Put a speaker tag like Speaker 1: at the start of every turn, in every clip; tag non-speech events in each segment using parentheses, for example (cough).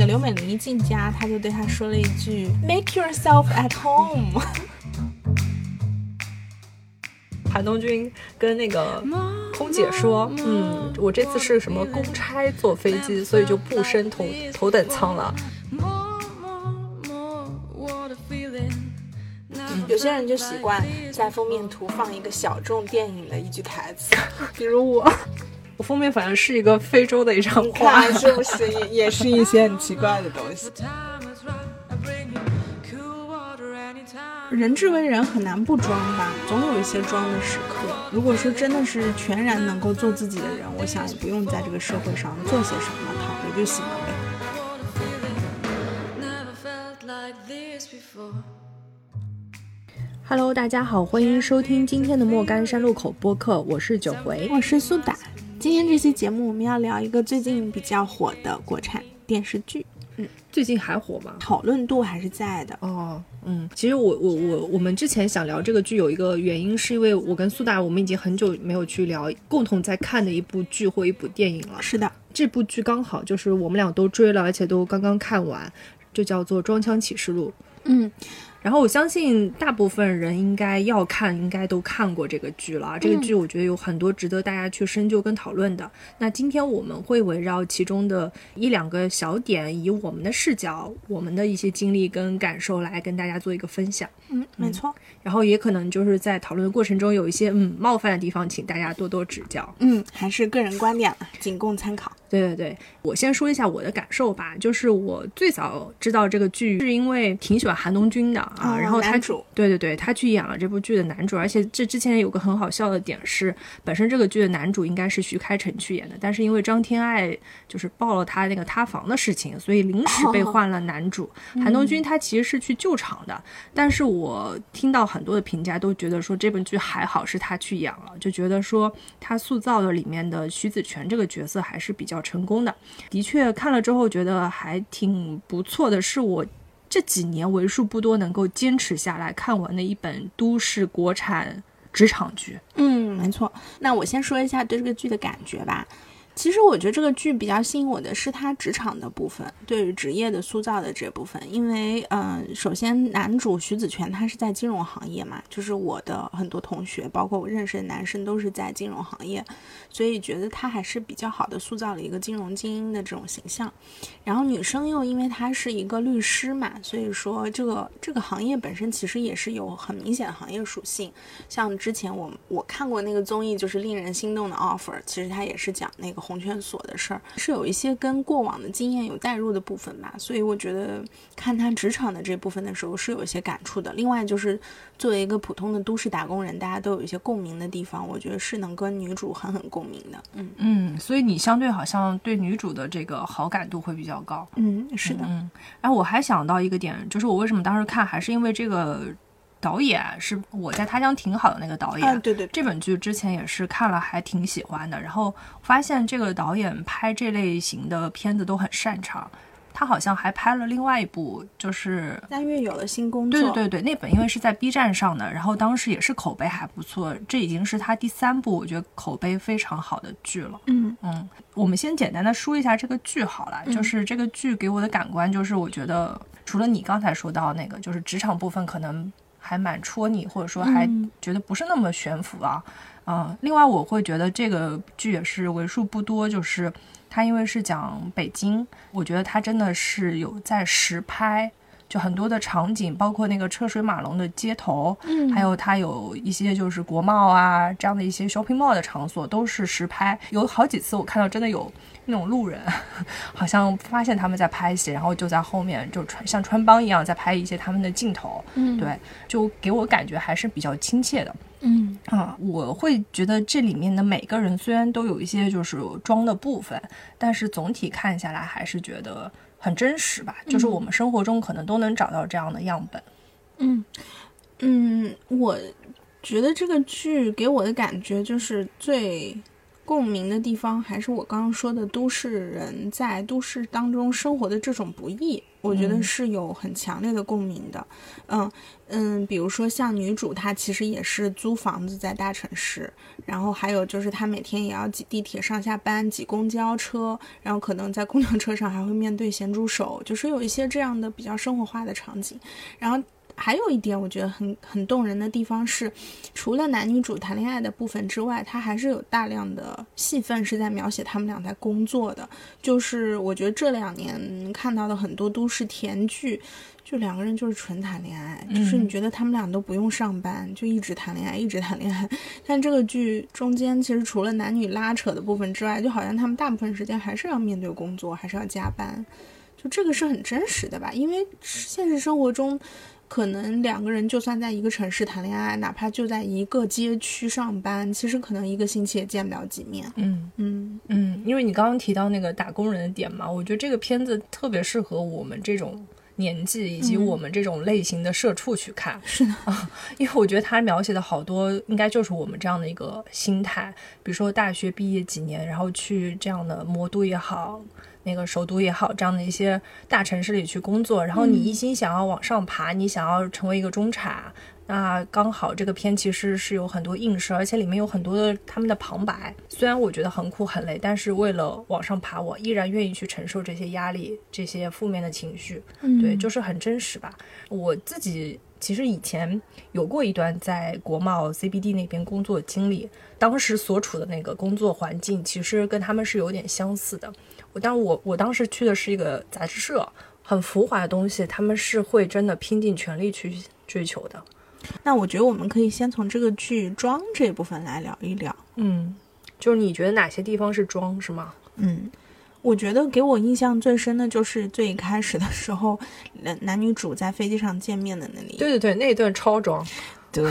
Speaker 1: 等刘美玲一进家，他就对她说了一句 “Make yourself at home”。(laughs)
Speaker 2: 韩东君跟那个空姐说：“嗯，我这次是什么公差坐飞机，所以就不升头头等舱了。”
Speaker 1: 有些人就习惯在封面图放一个小众电影的一句台词，比如我，
Speaker 2: 我封面反正是一个非洲的一张画，
Speaker 1: 是不是也也是一些很奇怪的东西？人至为人很难不装吧，总有一些装的时刻。如果说真的是全然能够做自己的人，我想也不用在这个社会上做些什么，躺着就行了呗。
Speaker 2: Hello，大家好，欢迎收听今天的莫干山路口播客，我是九回，
Speaker 1: 我是苏打。今天这期节目我们要聊一个最近比较火的国产电视剧。
Speaker 2: 嗯，最近还火吗？
Speaker 1: 讨论度还是在的
Speaker 2: 哦。嗯，其实我我我我们之前想聊这个剧有一个原因，是因为我跟苏打我们已经很久没有去聊共同在看的一部剧或一部电影了。
Speaker 1: 是的，
Speaker 2: 这部剧刚好就是我们俩都追了，而且都刚刚看完，就叫做《装腔启示录》。
Speaker 1: 嗯。
Speaker 2: 然后我相信大部分人应该要看，应该都看过这个剧了。这个剧我觉得有很多值得大家去深究跟讨论的。那今天我们会围绕其中的一两个小点，以我们的视角、我们的一些经历跟感受来跟大家做一个分享。
Speaker 1: 嗯，没错。
Speaker 2: 然后也可能就是在讨论的过程中有一些嗯冒犯的地方，请大家多多指教。
Speaker 1: 嗯，还是个人观点了，仅供参考。
Speaker 2: 对对对，我先说一下我的感受吧。就是我最早知道这个剧，是因为挺喜欢韩东君的啊。然后他
Speaker 1: 主，
Speaker 2: 对对对，他去演了这部剧的男主。而且这之前有个很好笑的点是，本身这个剧的男主应该是徐开骋去演的，但是因为张天爱就是爆了他那个塌房的事情，所以临时被 (laughs) 换了男主。韩东君他其实是去救场的，但是我听到很多的评价都觉得说这部剧还好是他去演了，就觉得说他塑造的里面的徐子泉这个角色还是比较。成功的，的确看了之后觉得还挺不错的，是我这几年为数不多能够坚持下来看完的一本都市国产职场剧。
Speaker 1: 嗯，没错。那我先说一下对这个剧的感觉吧。其实我觉得这个剧比较吸引我的是他职场的部分，对于职业的塑造的这部分。因为，嗯，首先男主徐子泉他是在金融行业嘛，就是我的很多同学，包括我认识的男生都是在金融行业，所以觉得他还是比较好的塑造了一个金融精英的这种形象。然后女生又因为她是一个律师嘛，所以说这个这个行业本身其实也是有很明显的行业属性。像之前我我看过那个综艺，就是令人心动的 offer，其实他也是讲那个。红圈所的事儿是有一些跟过往的经验有代入的部分吧，所以我觉得看他职场的这部分的时候是有一些感触的。另外就是作为一个普通的都市打工人，大家都有一些共鸣的地方，我觉得是能跟女主狠狠共鸣的。
Speaker 2: 嗯嗯，所以你相对好像对女主的这个好感度会比较高。
Speaker 1: 嗯，是的。
Speaker 2: 嗯，哎，我还想到一个点，就是我为什么当时看，还是因为这个。导演是我在他乡挺好的那个导演，
Speaker 1: 对对，
Speaker 2: 这本剧之前也是看了，还挺喜欢的。然后发现这个导演拍这类型的片子都很擅长，他好像还拍了另外一部，就是
Speaker 1: 三月有了新工作。
Speaker 2: 对对对对，那本因为是在 B 站上的，然后当时也是口碑还不错。这已经是他第三部，我觉得口碑非常好的剧了。
Speaker 1: 嗯
Speaker 2: 嗯，我们先简单的说一下这个剧好了，就是这个剧给我的感官就是，我觉得除了你刚才说到那个，就是职场部分可能。还蛮戳你，或者说还觉得不是那么悬浮啊，嗯，另外我会觉得这个剧也是为数不多，就是它因为是讲北京，我觉得它真的是有在实拍。就很多的场景，包括那个车水马龙的街头，
Speaker 1: 嗯，
Speaker 2: 还有它有一些就是国贸啊这样的一些 shopping mall 的场所，都是实拍。有好几次我看到真的有那种路人，好像发现他们在拍戏，然后就在后面就穿像穿帮一样在拍一些他们的镜头，
Speaker 1: 嗯，
Speaker 2: 对，就给我感觉还是比较亲切的，
Speaker 1: 嗯
Speaker 2: 啊，我会觉得这里面的每个人虽然都有一些就是装的部分，但是总体看下来还是觉得。很真实吧，就是我们生活中可能都能找到这样的样本。
Speaker 1: 嗯嗯，我觉得这个剧给我的感觉就是最共鸣的地方，还是我刚刚说的都市人在都市当中生活的这种不易。我觉得是有很强烈的共鸣的。嗯嗯，比如说像女主，她其实也是租房子在大城市，然后还有就是她每天也要挤地铁上下班，挤公交车，然后可能在公交车上还会面对咸猪手，就是有一些这样的比较生活化的场景，然后。还有一点我觉得很很动人的地方是，除了男女主谈恋爱的部分之外，它还是有大量的戏份是在描写他们俩在工作的。就是我觉得这两年看到的很多都市甜剧，就两个人就是纯谈恋爱，就是你觉得他们俩都不用上班，就一直谈恋爱，一直谈恋爱。但这个剧中间其实除了男女拉扯的部分之外，就好像他们大部分时间还是要面对工作，还是要加班。就这个是很真实的吧？因为现实生活中。可能两个人就算在一个城市谈恋爱，哪怕就在一个街区上班，其实可能一个星期也见不了几面。
Speaker 2: 嗯
Speaker 1: 嗯
Speaker 2: 嗯，因为你刚刚提到那个打工人的点嘛，我觉得这个片子特别适合我们这种年纪以及我们这种类型的社畜去看。(laughs)
Speaker 1: 是的
Speaker 2: 啊，因为我觉得他描写的好多应该就是我们这样的一个心态，比如说大学毕业几年，然后去这样的魔都也好。那个首都也好，这样的一些大城市里去工作，然后你一心想要往上爬，你想要成为一个中产，那刚好这个片其实是有很多映射，而且里面有很多的他们的旁白。虽然我觉得很苦很累，但是为了往上爬，我依然愿意去承受这些压力、这些负面的情绪。对，就是很真实吧。我自己其实以前有过一段在国贸 CBD 那边工作经历，当时所处的那个工作环境其实跟他们是有点相似的。我，当我我当时去的是一个杂志社，很浮华的东西，他们是会真的拼尽全力去追求的。
Speaker 1: 那我觉得我们可以先从这个剧装这一部分来聊一聊。
Speaker 2: 嗯，就是你觉得哪些地方是装是吗？
Speaker 1: 嗯，我觉得给我印象最深的就是最开始的时候，男男女主在飞机上见面的那里。
Speaker 2: 对对对，那一段超装。
Speaker 1: 对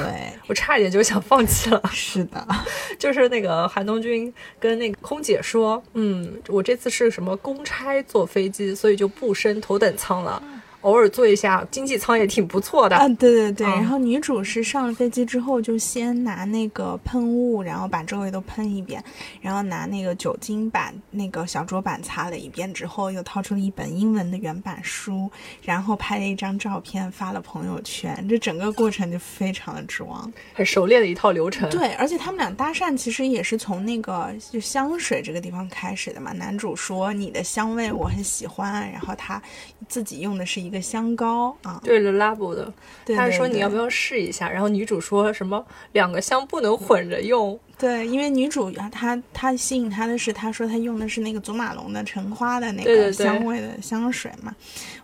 Speaker 2: 我差一点就想放弃了。(laughs)
Speaker 1: 是的，(laughs)
Speaker 2: 就是那个韩东君跟那个空姐说：“嗯，我这次是什么公差坐飞机，所以就不升头等舱了。”偶尔坐一下经济舱也挺不错的
Speaker 1: 啊！对对对，然后女主是上了飞机之后就先拿那个喷雾，然后把周围都喷一遍，然后拿那个酒精把那个小桌板擦了一遍之后，又掏出了一本英文的原版书，然后拍了一张照片发了朋友圈。这整个过程就非常的装，
Speaker 2: 很熟练的一套流程。
Speaker 1: 对，而且他们俩搭讪其实也是从那个就香水这个地方开始的嘛。男主说你的香味我很喜欢，然后他自己用的是一。一个香膏啊，
Speaker 2: 对了，Labo 的，
Speaker 1: 他
Speaker 2: 说你要不要试一下？然后女主说什么两个香不能混着用。
Speaker 1: 对，因为女主她她吸引她的是，她说她用的是那个祖马龙的橙花的那个香味的香水嘛，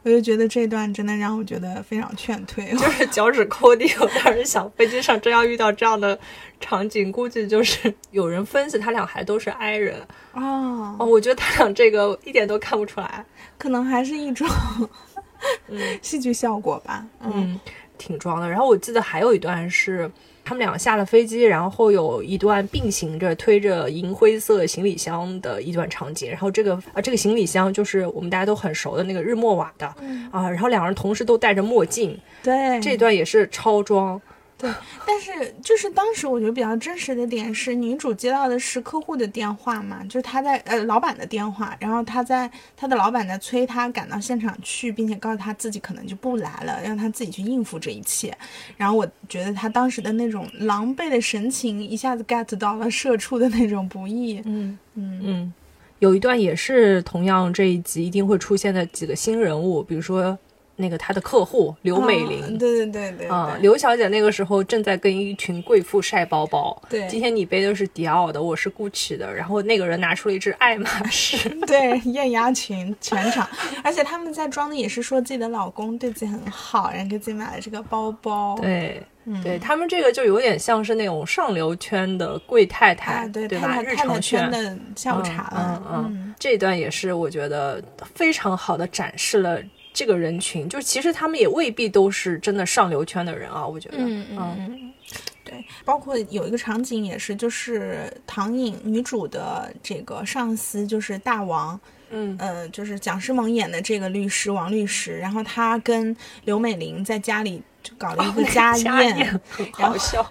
Speaker 1: 我就觉得这段真的让我觉得非常劝退，(laughs)
Speaker 2: 就是脚趾抠地。我当时想，飞机上真要遇到这样的场景，估计就是有人分析他俩还都是 I 人
Speaker 1: 哦。
Speaker 2: 哦，我觉得他俩这个一点都看不出来，
Speaker 1: 可能还是一种。
Speaker 2: 嗯，
Speaker 1: 戏剧效果吧，
Speaker 2: 嗯，挺装的。然后我记得还有一段是他们两个下了飞机，然后有一段并行着推着银灰色行李箱的一段场景。然后这个啊，这个行李箱就是我们大家都很熟的那个日默瓦的啊。然后两人同时都戴着墨镜，
Speaker 1: 对，
Speaker 2: 这段也是超装。
Speaker 1: 对，但是就是当时我觉得比较真实的点是，女主接到的是客户的电话嘛，就是她在呃老板的电话，然后她在她的老板在催她赶到现场去，并且告诉她自己可能就不来了，让她自己去应付这一切。然后我觉得她当时的那种狼狈的神情，一下子 get 到了社畜的那种不易。
Speaker 2: 嗯嗯嗯，有一段也是同样这一集一定会出现的几个新人物，比如说。那个他的客户刘美玲，
Speaker 1: 对对对对，
Speaker 2: 啊，刘小姐那个时候正在跟一群贵妇晒包包。
Speaker 1: 对，
Speaker 2: 今天你背的是迪奥的，我是 Gucci 的，然后那个人拿出了一只爱马仕。(laughs)
Speaker 1: 对，艳压群全场，而且他们在装的也是说自己的老公对自己很好，然后给自己买了这个包包。
Speaker 2: 对，对他们这个就有点像是那种上流圈的贵太太，
Speaker 1: 对
Speaker 2: 对吧？日
Speaker 1: 常
Speaker 2: 圈
Speaker 1: 的下午茶。
Speaker 2: 嗯嗯，这段也是我觉得非常好的展示了。这个人群，就其实他们也未必都是真的上流圈的人啊，我觉得。
Speaker 1: 嗯嗯，对，包括有一个场景也是，就是唐颖女主的这个上司就是大王，
Speaker 2: 嗯
Speaker 1: 呃，就是蒋诗萌演的这个律师王律师，然后他跟刘美玲在家里。就搞了一个家宴，(laughs)
Speaker 2: 很好笑。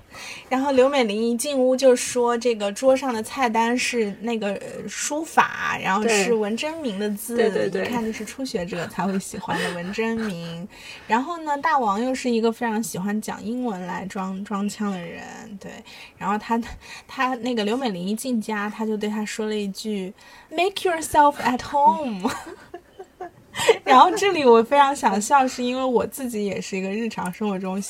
Speaker 1: 然后刘美玲一进屋就说：“这个桌上的菜单是那个书法，然后是文征明的字，
Speaker 2: 对对对，
Speaker 1: 一看就是初学者才会喜欢的文征明。然后呢，大王又是一个非常喜欢讲英文来装装腔的人，对。然后他他那个刘美玲一进家，他就对他说了一句：‘Make yourself at home。’ (laughs) 然后这里我非常想笑，是因为我自己也是一个日常生活中。”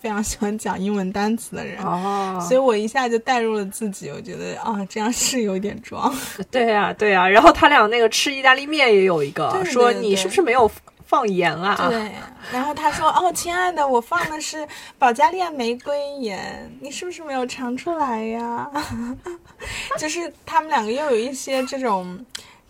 Speaker 1: 非常喜欢讲英文单词的人，哦，所以我一下就带入了自己。我觉得啊，这样是有点装。(laughs)
Speaker 2: 对呀，对呀。然后他俩那个吃意大利面也有一个说：“你是不是没有放盐啊？”
Speaker 1: 对。然后他说：“哦，亲爱的，我放的是保加利亚玫瑰盐，你是不是没有尝出来呀？” (laughs) 就是他们两个又有一些这种。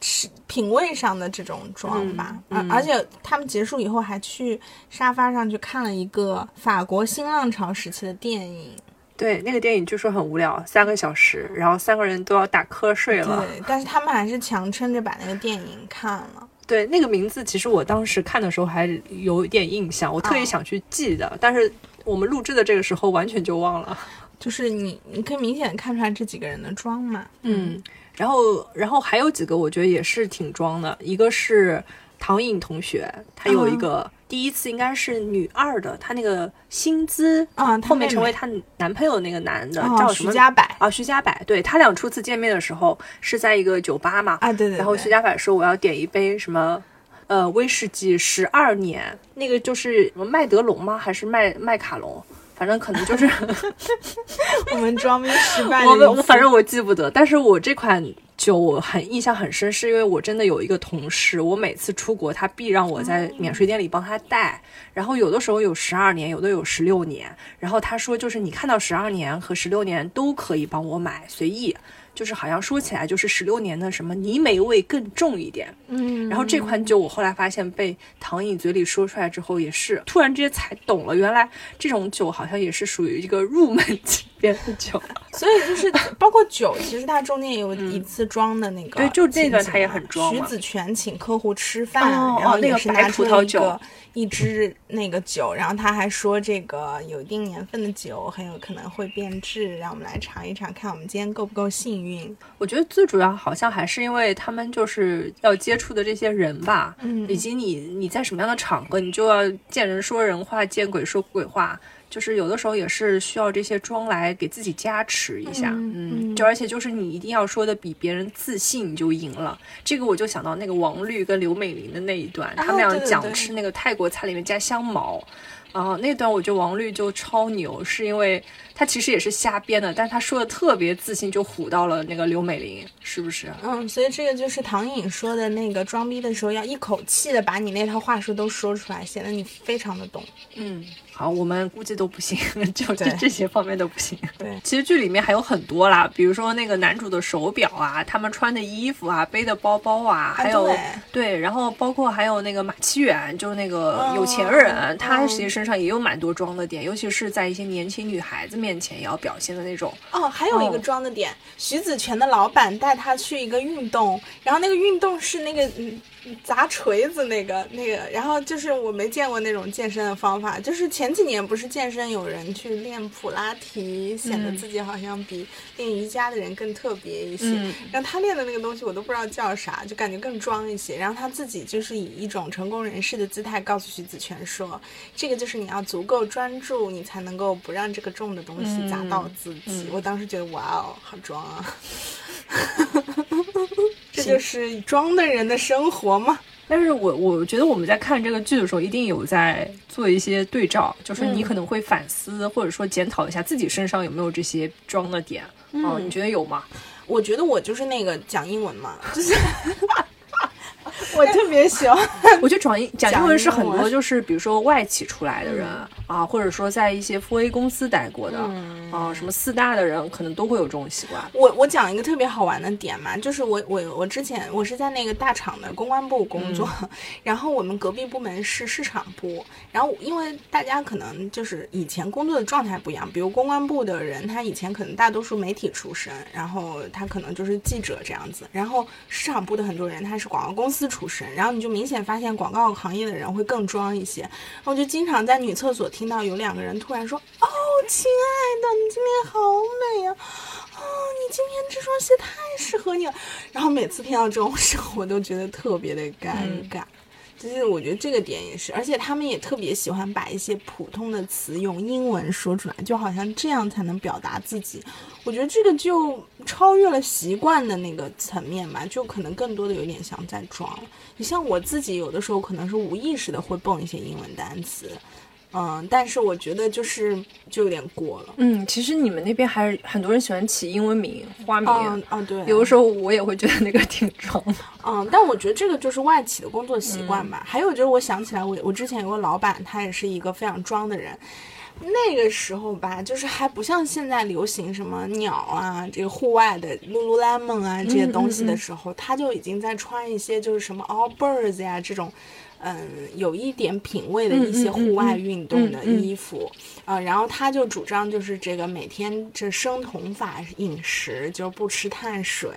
Speaker 1: 吃品味上的这种妆吧，而而且他们结束以后还去沙发上去看了一个法国新浪潮时期的电影。
Speaker 2: 对，那个电影据说很无聊，三个小时，然后三个人都要打瞌睡了。
Speaker 1: 对，但是他们还是强撑着把那个电影看了。(laughs)
Speaker 2: 对，那个名字其实我当时看的时候还有一点印象，我特别想去记的，但是我们录制的这个时候完全就忘了。
Speaker 1: 就是你，你可以明显看出来这几个人的妆嘛。
Speaker 2: 嗯。然后，然后还有几个，我觉得也是挺装的。一个是唐颖同学，她有一个第一次应该是女二的，她那个薪资
Speaker 1: 啊，
Speaker 2: 后面成为她男朋友那个男的叫
Speaker 1: 徐家柏
Speaker 2: 啊，徐家柏。对他俩初次见面的时候是在一个酒吧嘛
Speaker 1: 啊，对对。
Speaker 2: 然后徐家柏说我要点一杯什么呃威士忌十二年，那个就是什么麦德龙吗？还是麦麦卡龙？反正可能就是 (laughs)
Speaker 1: 我们装逼失败。
Speaker 2: 我反正我记不得，但是我这款酒我很印象很深，是因为我真的有一个同事，我每次出国他必让我在免税店里帮他带，然后有的时候有十二年，有的有十六年，然后他说就是你看到十二年和十六年都可以帮我买，随意。就是好像说起来就是十六年的什么泥煤味更重一点，
Speaker 1: 嗯，
Speaker 2: 然后这款酒我后来发现被唐颖嘴里说出来之后，也是突然之间才懂了，原来这种酒好像也是属于一个入门级别的酒，(laughs)
Speaker 1: 所以就是包括酒，其实它中间有一次装的那个，
Speaker 2: 对，就这段它也很装。
Speaker 1: 徐子泉请客户吃饭，然后那个是拿出了一个。一支那个酒，然后他还说这个有一定年份的酒很有可能会变质，让我们来尝一尝，看我们今天够不够幸运。
Speaker 2: 我觉得最主要好像还是因为他们就是要接触的这些人吧，
Speaker 1: 嗯，
Speaker 2: 以及你你在什么样的场合，你就要见人说人话，见鬼说鬼话。就是有的时候也是需要这些妆来给自己加持一下，嗯，就而且就是你一定要说的比别人自信，你就赢了。这个我就想到那个王绿跟刘美玲的那一段，他们俩讲吃那个泰国菜里面加香茅。啊，那段我觉得王绿就超牛，是因为他其实也是瞎编的，但他说的特别自信，就唬到了那个刘美玲，是不是？
Speaker 1: 嗯，所以这个就是唐颖说的那个装逼的时候要一口气的把你那套话术都说出来，显得你非常的懂。
Speaker 2: 嗯，好，我们估计都不行，(laughs) 就这这些方面都不行。
Speaker 1: 对，(laughs)
Speaker 2: 其实剧里面还有很多啦，比如说那个男主的手表啊，他们穿的衣服啊，背的包包啊，还有对，然后包括还有那个马七远，就是那个有钱人，他其实。身上也有蛮多装的点，尤其是在一些年轻女孩子面前也要表现的那种。
Speaker 1: 哦，还有一个装的点，徐子泉的老板带他去一个运动，然后那个运动是那个嗯。砸锤子那个那个，然后就是我没见过那种健身的方法，就是前几年不是健身有人去练普拉提，显得自己好像比练瑜伽的人更特别一些。然后他练的那个东西我都不知道叫啥，就感觉更装一些。然后他自己就是以一种成功人士的姿态告诉徐子泉说：“这个就是你要足够专注，你才能够不让这个重的东西砸到自己。”我当时觉得哇哦，好装啊！(laughs) 这就是装的人的生活吗？
Speaker 2: 但是我我觉得我们在看这个剧的时候，一定有在做一些对照，就是你可能会反思或者说检讨一下自己身上有没有这些装的点。嗯，你觉得有吗？
Speaker 1: 我觉得我就是那个讲英文嘛，就是。(laughs) 我特别喜欢，
Speaker 2: 我觉得讲英讲英文是很多，就是比如说外企出来的人啊，或者说在一些富 A 公司待过的啊，什么四大的人，可能都会有这种习惯。
Speaker 1: 我我讲一个特别好玩的点嘛，就是我我我之前我是在那个大厂的公关部工作，(laughs) 然后我们隔壁部门是市场部，然后因为大家可能就是以前工作的状态不一样，比如公关部的人，他以前可能大多数媒体出身，然后他可能就是记者这样子，然后市场部的很多人他是广告公司出。身，然后你就明显发现广告行业的人会更装一些，然后就经常在女厕所听。听到有两个人突然说：“哦，亲爱的，你今天好美呀、哦，你今天这双鞋太适合你了。”然后每次听到这种时候，(laughs) 我都觉得特别的尴尬。就是我觉得这个点也是，而且他们也特别喜欢把一些普通的词用英文说出来，就好像这样才能表达自己。我觉得这个就超越了习惯的那个层面吧，就可能更多的有点像在装。你像我自己，有的时候可能是无意识的会蹦一些英文单词，嗯，但是我觉得就是就有点过了。
Speaker 2: 嗯，其实你们那边还是很多人喜欢起英文名、花名，
Speaker 1: 嗯啊，对，
Speaker 2: 有的时候我也会觉得那个挺装的。
Speaker 1: 嗯，但我觉得这个就是外企的工作习惯吧。还有就是，我想起来我，我之前有个老板，他也是一个非常装的人。那个时候吧，就是还不像现在流行什么鸟啊，这个户外的 Lululemon 啊这些东西的时候，他就已经在穿一些就是什么 All Birds 呀这种。嗯，有一点品味的一些户外运动的衣服，啊，然后他就主张就是这个每天这生酮法饮食，就是不吃碳水，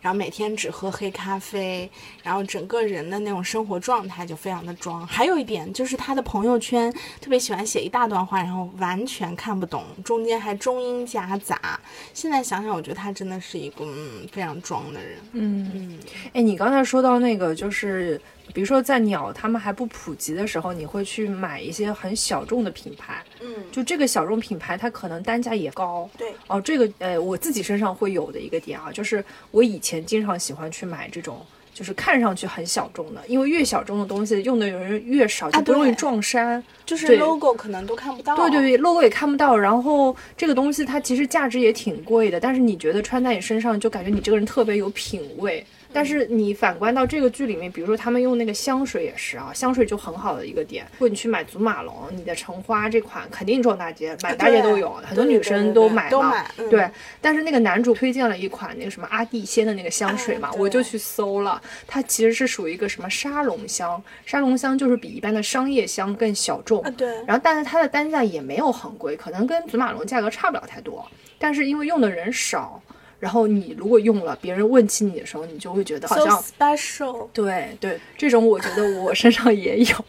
Speaker 1: 然后每天只喝黑咖啡，然后整个人的那种生活状态就非常的装。还有一点就是他的朋友圈特别喜欢写一大段话，然后完全看不懂，中间还中英夹杂。现在想想，我觉得他真的是一个嗯非常装的人。
Speaker 2: 嗯嗯，哎，你刚才说到那个就是。比如说，在鸟他们还不普及的时候，你会去买一些很小众的品牌，
Speaker 1: 嗯，
Speaker 2: 就这个小众品牌，它可能单价也高，
Speaker 1: 对，
Speaker 2: 哦，这个呃，我自己身上会有的一个点啊，就是我以前经常喜欢去买这种，就是看上去很小众的，因为越小众的东西用的人越少，就不容易撞衫，
Speaker 1: 就是 logo 可能都看不到，
Speaker 2: 对对对，logo 也看不到，然后这个东西它其实价值也挺贵的，但是你觉得穿在你身上就感觉你这个人特别有品味。但是你反观到这个剧里面，比如说他们用那个香水也是啊，香水就很好的一个点。如果你去买祖马龙，你的橙花这款肯定撞大街，满大街都有，很多女生
Speaker 1: 都
Speaker 2: 买
Speaker 1: 了。
Speaker 2: 对，但是那个男主推荐了一款那个什么阿蒂仙的那个香水嘛，我就去搜了，它其实是属于一个什么沙龙香，沙龙香就是比一般的商业香更小众。
Speaker 1: 对。
Speaker 2: 然后，但是它的单价也没有很贵，可能跟祖马龙价格差不了太多，但是因为用的人少。然后你如果用了，别人问起你的时候，你就会觉得好像
Speaker 1: special。
Speaker 2: 对对，这种我觉得我身上也有。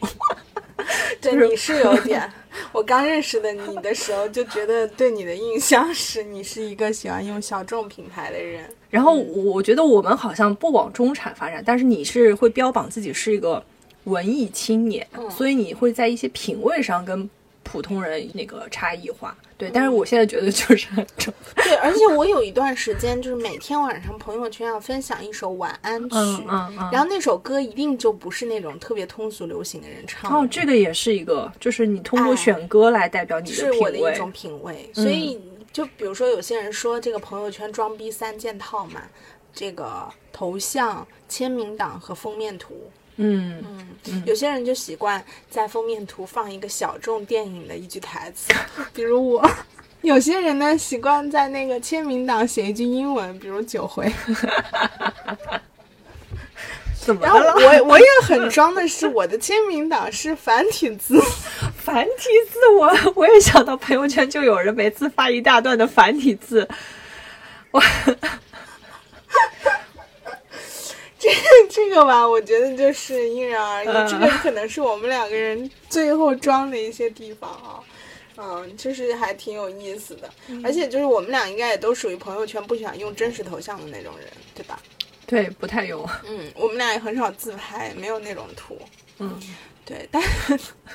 Speaker 2: (laughs)
Speaker 1: 对，你是有点。(laughs) 我刚认识的你的时候，就觉得对你的印象是你是一个喜欢用小众品牌的人。
Speaker 2: 然后我觉得我们好像不往中产发展，但是你是会标榜自己是一个文艺青年，所以你会在一些品味上跟普通人那个差异化。对，但是我现在觉得就是
Speaker 1: 对，而且我有一段时间就是每天晚上朋友圈要分享一首晚安曲，
Speaker 2: 嗯嗯，
Speaker 1: 然后那首歌一定就不是那种特别通俗流行的人唱。
Speaker 2: 哦，这个也是一个，就是你通过选歌来代表你的
Speaker 1: 品味，是我的一种品味。所以就比如说有些人说这个朋友圈装逼三件套嘛，这个头像、签名档和封面图。
Speaker 2: 嗯
Speaker 1: 嗯，有些人就习惯在封面图放一个小众电影的一句台词，(laughs) 比如我；有些人呢习惯在那个签名档写一句英文，比如“九回”。
Speaker 2: 怎么
Speaker 1: 然后我我也很装的是，我的签名档是繁体字，(laughs)
Speaker 2: 繁体字我我也想到朋友圈就有人每次发一大段的繁体字，我。
Speaker 1: 这 (laughs) 这个吧，我觉得就是因人而异。这个可能是我们两个人最后装的一些地方啊，嗯，就是还挺有意思的。而且就是我们俩应该也都属于朋友圈不喜欢用真实头像的那种人，对吧？
Speaker 2: 对，不太用。
Speaker 1: 嗯，我们俩也很少自拍，没有那种图。
Speaker 2: 嗯，
Speaker 1: 对，但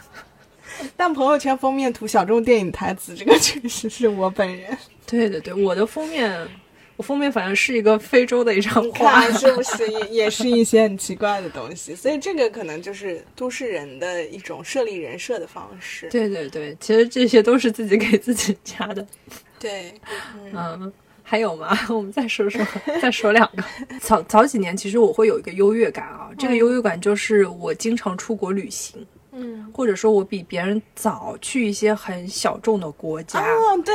Speaker 1: (laughs) 但朋友圈封面图小众电影台词，这个确实是我本人。
Speaker 2: 对对对，我的封面。封面反正是一个非洲的一张画，
Speaker 1: 是不是也也是一些很奇怪的东西？所以这个可能就是都市人的一种设立人设的方式。
Speaker 2: 对对对，其实这些都是自己给自己加的。
Speaker 1: 对，
Speaker 2: 嗯，还有吗？(laughs) 我们再说说，(laughs) 再说两个。早早几年，其实我会有一个优越感啊，这个优越感就是我经常出国旅行，
Speaker 1: 嗯，
Speaker 2: 或者说我比别人早去一些很小众的国家。
Speaker 1: 哦，对。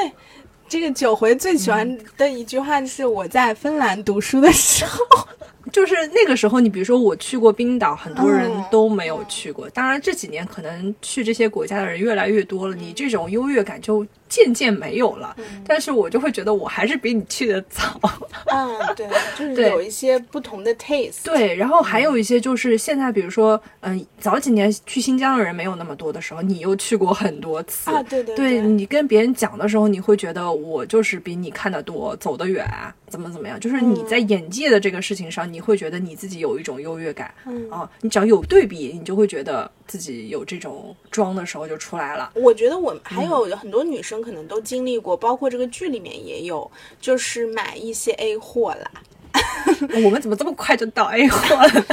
Speaker 1: 这个九回最喜欢的一句话是我在芬兰读书的时候，
Speaker 2: 就是那个时候，你比如说我去过冰岛，很多人
Speaker 1: 嗯
Speaker 2: 都没有去过。当然这几年可能去这些国家的人越来越多了，你这种优越感就渐渐没有了。但是我就会觉得我还是比你去的早。
Speaker 1: 嗯，对，(laughs) 就是
Speaker 2: 对
Speaker 1: 有一些不同的 taste。
Speaker 2: 对，然后还有一些就是现在，比如说，嗯、早几年去新疆的人没有那么多的时候，你又去过很多次。
Speaker 1: 啊，对对
Speaker 2: 对你跟别人讲的时候，你会觉得我就是比你看得多，走得远，怎么怎么样？就是你在眼界的这个事情上，你会觉得你自己有一种优越感。
Speaker 1: 嗯
Speaker 2: 啊，你只要有对比，你就会觉得自己有这种装的时候就出来了。
Speaker 1: 我觉得我还有很多女生可能都经历过，包括这个剧里面也有，就是买一些 A 货啦，(laughs)
Speaker 2: 我们怎么这么快就到 A 货了？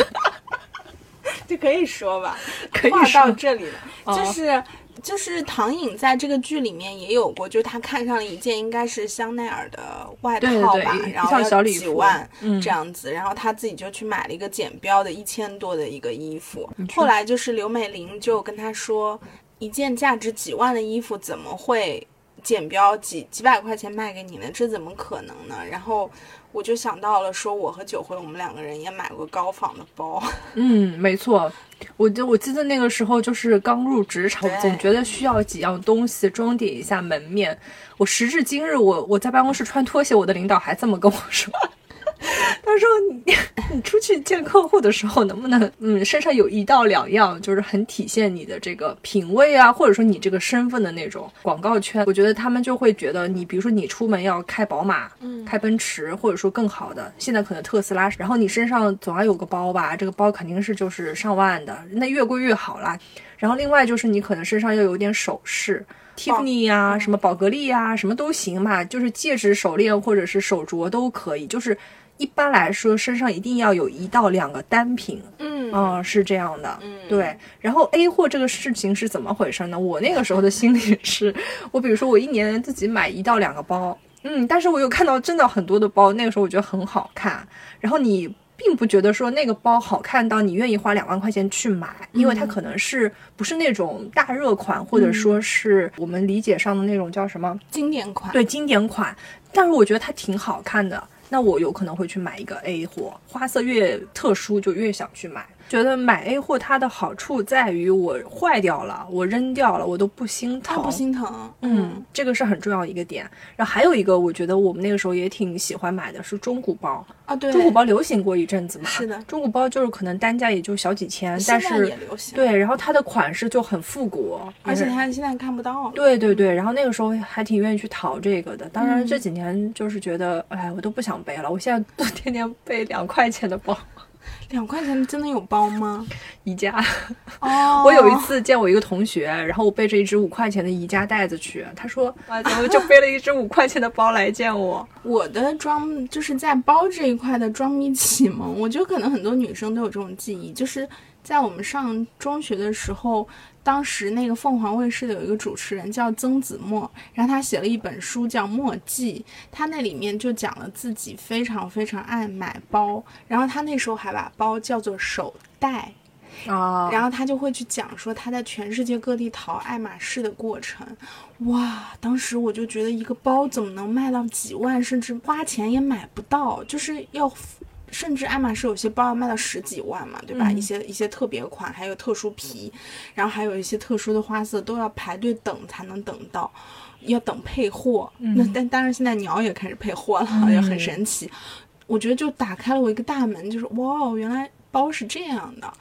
Speaker 2: (laughs)
Speaker 1: 这可以说吧？
Speaker 2: 可以
Speaker 1: 话到
Speaker 2: 说
Speaker 1: 这里了，
Speaker 2: 哦
Speaker 1: 就是。就是唐颖在这个剧里面也有过，就是她看上了一件应该是香奈儿的外套吧，
Speaker 2: 对对对
Speaker 1: 然后要几万、
Speaker 2: 嗯
Speaker 1: 这样子，然后她自己就去买了一个减标的一千多的一个衣服。后来就是刘美玲就跟她说，一件价值几万的衣服怎么会简标几几百块钱卖给你呢？这怎么可能呢？然后我就想到了，说我和九辉我们两个人也买过高仿的包。(laughs)
Speaker 2: 嗯，没错。我就我记得那个时候就是刚入职场，总觉得需要几样东西装点一下门面。我时至今日，我我在办公室穿拖鞋，我的领导还这么跟我说。(laughs) 他说你 (laughs) 你出去见客户的时候，能不能嗯身上有一到两样，就是很体现你的这个品味啊，或者说你这个身份的那种广告圈？我觉得他们就会觉得你，比如说你出门要开宝马，
Speaker 1: 嗯
Speaker 2: 开奔驰，或者说更好的，现在可能特斯拉，然后你身上总要有个包吧，这个包肯定是就是上万的，那越贵越好啦。然后另外就是你可能身上要有点首饰。Tiffany 呀、什么宝格丽呀、什么都行嘛，就是戒指、手链或者是手镯都可以。就是一般来说，身上一定要有一到两个单品，
Speaker 1: 嗯
Speaker 2: 嗯，是这样的，
Speaker 1: 嗯
Speaker 2: 对。然后 A 货这个事情是怎么回事呢？我那个时候的心理是，我比如说我一年自己买一到两个包，嗯，但是我有看到真的很多的包，那个时候我觉得很好看，然后你。并不觉得说那个包好看到你愿意花两万块钱去买，因为它可能是不是那种大热款，或者说是我们理解上的那种叫什么
Speaker 1: 经典款。
Speaker 2: 对经典款，但是我觉得它挺好看的，那我有可能会去买一个 A 货，花色越特殊就越想去买。觉得买 A 货它的好处在于我坏掉了，我扔掉了，我都不心疼，
Speaker 1: 他不心疼。
Speaker 2: 嗯，这个是很重要一个点。然后还有一个，我觉得我们那个时候也挺喜欢买的是中古包。
Speaker 1: 啊，对，
Speaker 2: 中古包流行过一阵子嘛，
Speaker 1: 是的
Speaker 2: 中古包就是可能单价也就小几千，但是
Speaker 1: 也流行，，
Speaker 2: 对，然后它的款式就很复古，
Speaker 1: 而且它现在看不到。
Speaker 2: 对对对，然后那个时候还挺愿意去淘这个的。当然
Speaker 1: 嗯
Speaker 2: 这几年就是觉得，哎，我都不想背了，我现在都天天背两块钱的包，
Speaker 1: 两块钱真的有包吗？(laughs)
Speaker 2: 宜家。
Speaker 1: 哦，
Speaker 2: 我有一次见我一个同学，然后我背着一只五块钱的宜家袋子去，他说，哇，怎 (laughs) 么就背了一只五块钱的包来见我？
Speaker 1: 我的装就是在包这一块的装逼启蒙，我觉得可能很多女生都有这种记忆，就是在我们上中学的时候，当时那个凤凰卫视的有一个主持人叫曾子墨，然后他写了一本书叫《墨迹》，他那里面就讲了自己非常非常爱买包，然后他那时候还把包叫做手袋。
Speaker 2: 啊，
Speaker 1: 然后他就会去讲说他在全世界各地淘爱马仕的过程，哇！当时我就觉得一个包怎么能卖到几万，甚至花钱也买不到，就是要。甚至爱马仕有些包要卖到十几万嘛，对吧？
Speaker 2: 嗯
Speaker 1: 一些一些特别款，还有特殊皮，然后还有一些特殊的花色，都要排队等才能等到，要等配货。那但当然现在鸟也开始配货了，(laughs) 也很神奇。我觉得就打开了我一个大门，就是哇，原来包是这样的。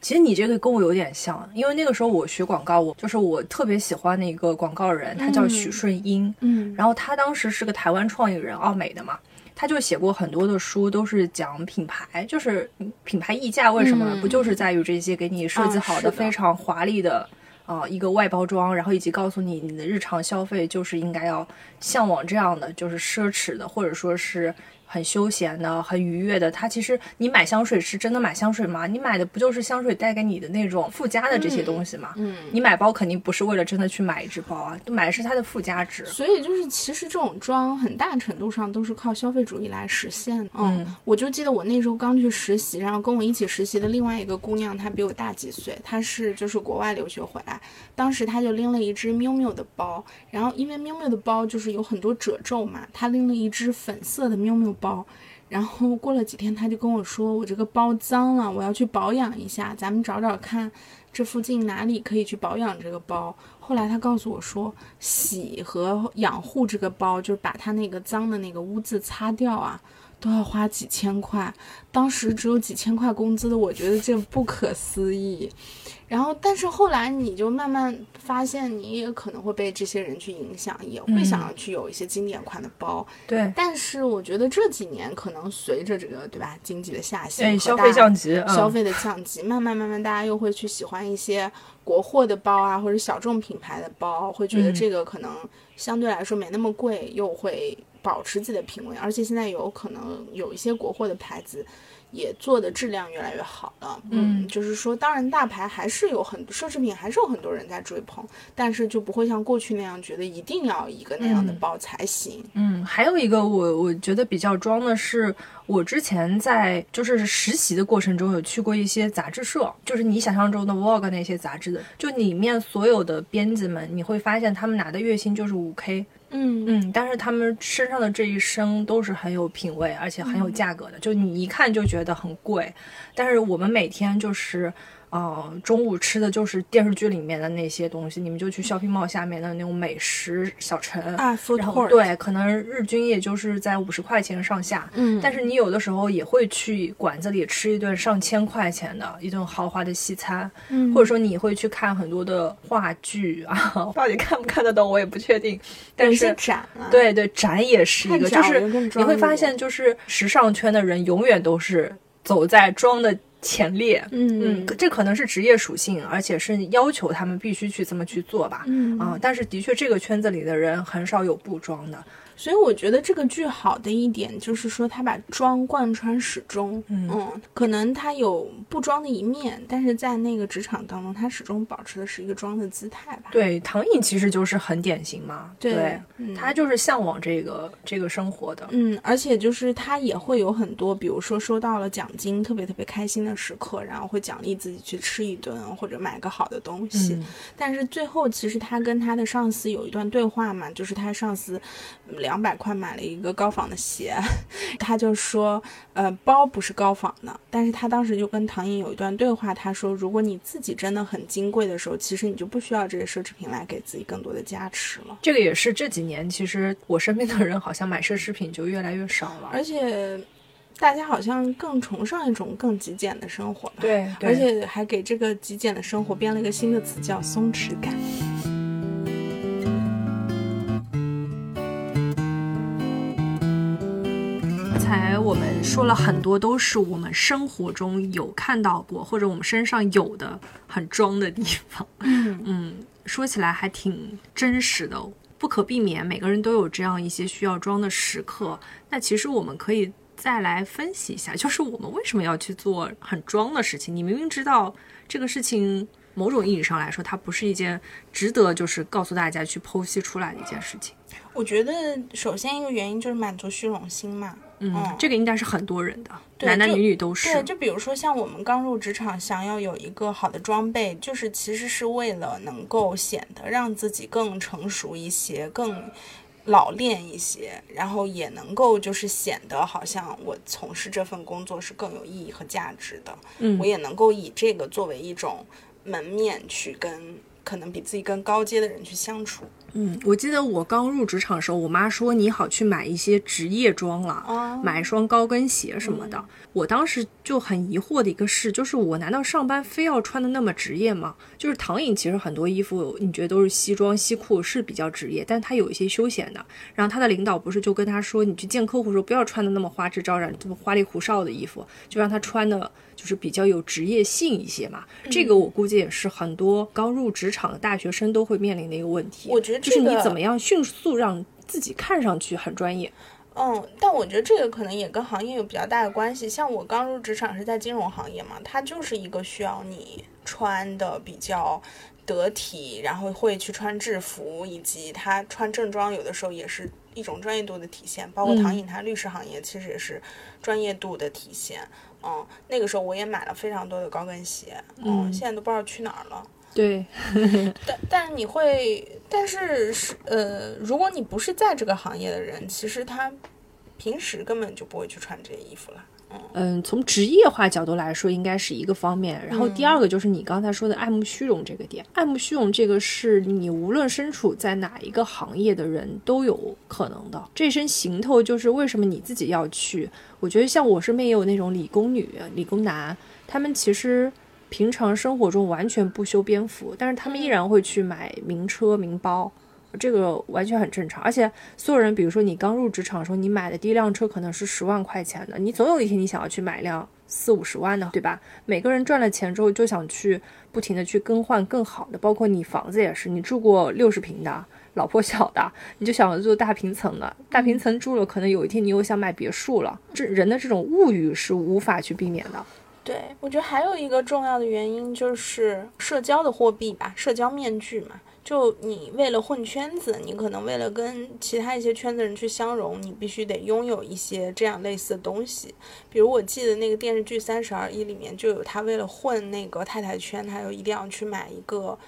Speaker 2: 其实你这个跟我有点像，因为那个时候我学广告，我就是我特别喜欢的一个广告人，他叫许顺英，
Speaker 1: 嗯
Speaker 2: 然后他当时是个台湾创意人，奥美的嘛，他就写过很多的书，都是讲品牌，就是品牌溢价为什么、
Speaker 1: 嗯
Speaker 2: 不就是在于这些给你设计好
Speaker 1: 的
Speaker 2: 非常华丽的。啊、一个外包装，然后以及告诉你你的日常消费就是应该要向往这样的，就是奢侈的，或者说是很休闲的、很愉悦的。它其实你买香水是真的买香水吗？你买的不就是香水带给你的那种附加的这些东西吗？
Speaker 1: 嗯，
Speaker 2: 你买包肯定不是为了真的去买一只包啊，买的是它的附加值。
Speaker 1: 所以就是，其实这种装很大程度上都是靠消费主义来实现的。嗯，
Speaker 2: 嗯
Speaker 1: 我就记得我那时候刚去实习，然后跟我一起实习的另外一个姑娘，她比我大几岁，她是就是国外留学回来，当时她就拎了一只 miu miu 的包，然后因为 miu miu 的包就是有很多褶皱嘛，她拎了一只粉色的喵喵包。然后过了几天，他就跟我说，我这个包脏了，我要去保养一下，咱们找找看，这附近哪里可以去保养这个包。后来他告诉我说，洗和养护这个包，就是把它那个脏的那个污渍擦掉啊，都要花几千块。当时只有几千块工资的，我觉得这不可思议。然后，但是后来你就慢慢发现，你也可能会被这些人去影响，也会想要去有一些经典款的包。
Speaker 2: 对，
Speaker 1: 但是我觉得这几年可能随着这个对吧？经济的下行，
Speaker 2: 哎，消费降级，
Speaker 1: 消费的降级，慢慢慢慢大家又会去喜欢一些国货的包啊，或者小众品牌的包，会觉得这个可能相对来说没那么贵，又会保持自己的品味，而且现在有可能有一些国货的牌子。也做的质量越来越好了，嗯，就是说，当然大牌还是有很多奢侈品，还是有很多人在追捧，但是就不会像过去那样觉得一定要一个那样的包才行。
Speaker 2: 嗯，还有一个我我觉得比较装的是，我之前在就是实习的过程中有去过一些杂志社，就是你想象中的 Vogue 那些杂志的，就里面所有的编辑们，你会发现他们拿的月薪就是五 K。
Speaker 1: 嗯
Speaker 2: 嗯，但是他们身上的这一身都是很有品位，而且很有价格的，就你一看就觉得很贵，但是我们每天就是。哦，中午吃的就是电视剧里面的那些东西，你们就去 shopping mall 下面的那种美食小城
Speaker 1: 啊，
Speaker 2: 然后对，可能日均也就是在五十块钱上下，
Speaker 1: 嗯，
Speaker 2: 但是你有的时候也会去馆子里吃一顿上千块钱的一顿豪华的西餐，
Speaker 1: 嗯，
Speaker 2: 或者说你会去看很多的话剧啊，到底看不看得懂我也不确定，但是
Speaker 1: 展啊，
Speaker 2: 对对，展也是一个，就是你会发现，就是时尚圈的人永远都是走在装的。前列，
Speaker 1: 嗯。
Speaker 2: 嗯，这可能是职业属性，而且是要求他们必须去这么去做吧，
Speaker 1: 嗯。
Speaker 2: 啊，但是的确这个圈子里的人很少有不装的。
Speaker 1: 所以我觉得这个剧好的一点就是说，他把装贯穿始终。
Speaker 2: 嗯，
Speaker 1: 可能他有不装的一面，但是在那个职场当中，他始终保持的是一个装的姿态吧。
Speaker 2: 对，唐颖其实就是很典型嘛。
Speaker 1: 对，
Speaker 2: 他就是向往这个这个生活的。
Speaker 1: 嗯，而且就是他也会有很多，比如说收到了奖金，特别特别开心的时刻，然后会奖励自己去吃一顿或者买个好的东西。但是最后，其实他跟他的上司有一段对话嘛，就是他上司。两百块买了一个高仿的鞋，他就说，呃，包不是高仿的，但是他当时就跟唐颖有一段对话，他说，如果你自己真的很金贵的时候，其实你就不需要这些奢侈品来给自己更多的加持了。
Speaker 2: 这个也是这几年，其实我身边的人好像买奢侈品就越来越少了，
Speaker 1: 而且大家好像更崇尚一种更极简的生活吧。
Speaker 2: 对，
Speaker 1: 而且还给这个极简的生活编了一个新的词，叫松弛感。
Speaker 2: 才我们说了很多，都是我们生活中有看到过或者我们身上有的很装的地方。
Speaker 1: 嗯
Speaker 2: 嗯，说起来还挺真实的，不可避免，每个人都有这样一些需要装的时刻。那其实我们可以再来分析一下，就是我们为什么要去做很装的事情？你明明知道这个事情，某种意义上来说，它不是一件值得就是告诉大家去剖析出来的一件事情。
Speaker 1: 我觉得首先一个原因就是满足虚荣心嘛。
Speaker 2: 嗯，这个应该是很多人的，男男女女都是。
Speaker 1: 对，就比如说像我们刚入职场，想要有一个好的装备，就是其实是为了能够显得让自己更成熟一些，更老练一些，然后也能够就是显得好像我从事这份工作是更有意义和价值的。
Speaker 2: 嗯，
Speaker 1: 我也能够以这个作为一种门面去跟可能比自己更高阶的人去相处。
Speaker 2: 嗯，我记得我刚入职场的时候，我妈说你好去买一些职业装了，买一双高跟鞋什么的。我当时就很疑惑的一个事，就是我难道上班非要穿的那么职业吗？就是唐颖其实很多衣服你觉得都是西装西裤是比较职业，但她有一些休闲的。然后她的领导不是就跟她说，你去见客户的时候不要穿的那么花枝招展、这么花里胡哨的衣服，就让她穿的就是比较有职业性一些嘛。这个我估计也是很多刚入职场的大学生都会面临的一个问题。
Speaker 1: 我觉得。
Speaker 2: 就是你怎么样迅速让自己看上去很专业？
Speaker 1: 嗯，但我觉得这个可能也跟行业有比较大的关系。像我刚入职场是在金融行业嘛，它就是一个需要你穿的比较得体，然后会去穿制服，以及他穿正装，有的时候也是一种专业度的体现。包括唐颖，他律师行业其实也是专业度的体现。嗯，那个时候我也买了非常多的高跟鞋，嗯，现在都不知道去哪儿了。
Speaker 2: 对，(laughs)
Speaker 1: 但但你会，但是是呃，如果你不是在这个行业的人，其实他平时根本就不会去穿这些衣服了。
Speaker 2: 嗯，从职业化角度来说，应该是一个方面。然后第二个就是你刚才说的爱慕虚荣这个点，爱慕虚荣这个是你无论身处在哪一个行业的人都有可能的。这身行头就是为什么你自己要去？我觉得像我身边也有那种理工女、理工男，他们其实平常生活中完全不修边幅，但是他们依然会去买名车名包。这个完全很正常，而且所有人，比如说你刚入职场的时候，你买的第一辆车可能是十万块钱的，你总有一天你想要去买一辆四五十万的，对吧？每个人赚了钱之后就想去不停的去更换更好的，包括你房子也是，你住过六十平的，老破小的，你就想住大平层的，大平层住了，可能有一天你又想买别墅了，这人的这种物欲是无法去避免的。
Speaker 1: 对，我觉得还有一个重要的原因就是社交的货币吧，社交面具嘛。就你为了混圈子，你可能为了跟其他一些圈子人去相融，你必须得拥有一些这样类似的东西。比如我记得那个电视剧《三十而已》里面就有他为了混那个太太圈，他又一定要去买一个，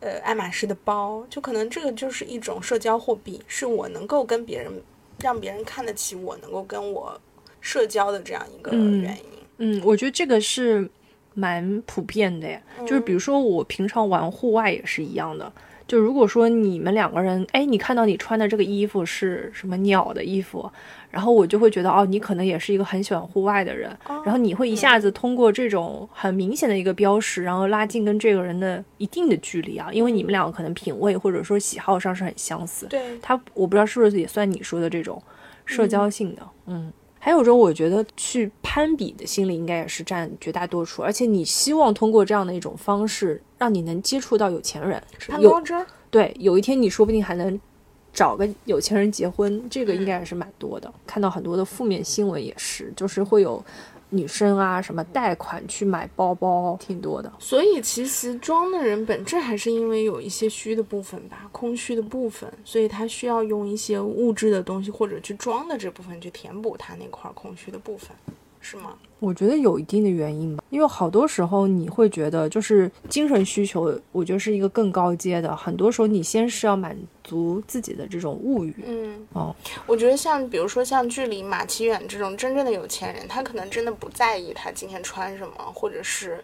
Speaker 1: 呃，爱马仕的包。就可能这个就是一种社交货币，是我能够跟别人，让别人看得起我，能够跟我社交的这样一个原因。
Speaker 2: 嗯，我觉得这个是蛮普遍的呀。就是比如说我平常玩户外也是一样的。就如果说你们两个人，哎，你看到你穿的这个衣服是什么鸟的衣服，然后我就会觉得，哦，你可能也是一个很喜欢户外的人，然后你会一下子通过这种很明显的一个标识，然后拉近跟这个人的一定的距离啊，因为你们两个可能品味或者说喜好上是很相似。
Speaker 1: 对，
Speaker 2: 他我不知道是不是也算你说的这种社交性的，嗯。还有种，我觉得去攀比的心理应该也是占绝大多数，而且你希望通过这样的一种方式，让你能接触到有钱人，
Speaker 1: 攀高枝。
Speaker 2: 对，有一天你说不定还能找个有钱人结婚，这个应该也是蛮多的。看到很多的负面新闻也是，就是会有。女生啊，什么贷款去买包包，挺多的。
Speaker 1: 所以其实装的人本质还是因为有一些虚的部分吧，空虚的部分，所以他需要用一些物质的东西或者去装的这部分去填补他那块空虚的部分。是吗？
Speaker 2: 我觉得有一定的原因吧，因为好多时候你会觉得，就是精神需求，我觉得是一个更高阶的。很多时候你先是要满足自己的这种物欲。
Speaker 1: 嗯，
Speaker 2: 哦，
Speaker 1: 我觉得像比如说像距离马启远这种真正的有钱人，他可能真的不在意他今天穿什么或者是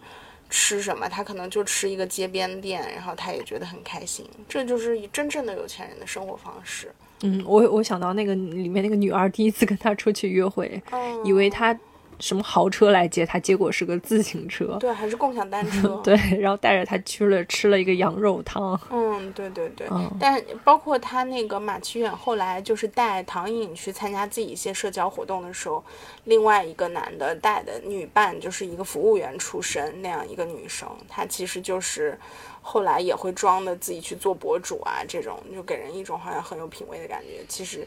Speaker 1: 吃什么，他可能就吃一个街边店，然后他也觉得很开心。这就是真正的有钱人的生活方式。
Speaker 2: 嗯，我我想到那个里面那个女二第一次跟他出去约会，以为他。什么豪车来接他？结果是个自行车，(laughs)
Speaker 1: 对，还是共享单车。(laughs)
Speaker 2: 对，然后带着他去了吃了一个羊肉汤。
Speaker 1: 嗯，对对对。但包括他那个马启远后来就是带唐颖去参加自己一些社交活动的时候，另外一个男的带的女伴就是一个服务员出身那样一个女生，她其实就是后来也会装的自己去做博主啊，这种就给人一种好像很有品位的感觉。其实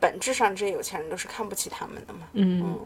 Speaker 1: 本质上这些有钱人都是看不起他们的嘛。嗯。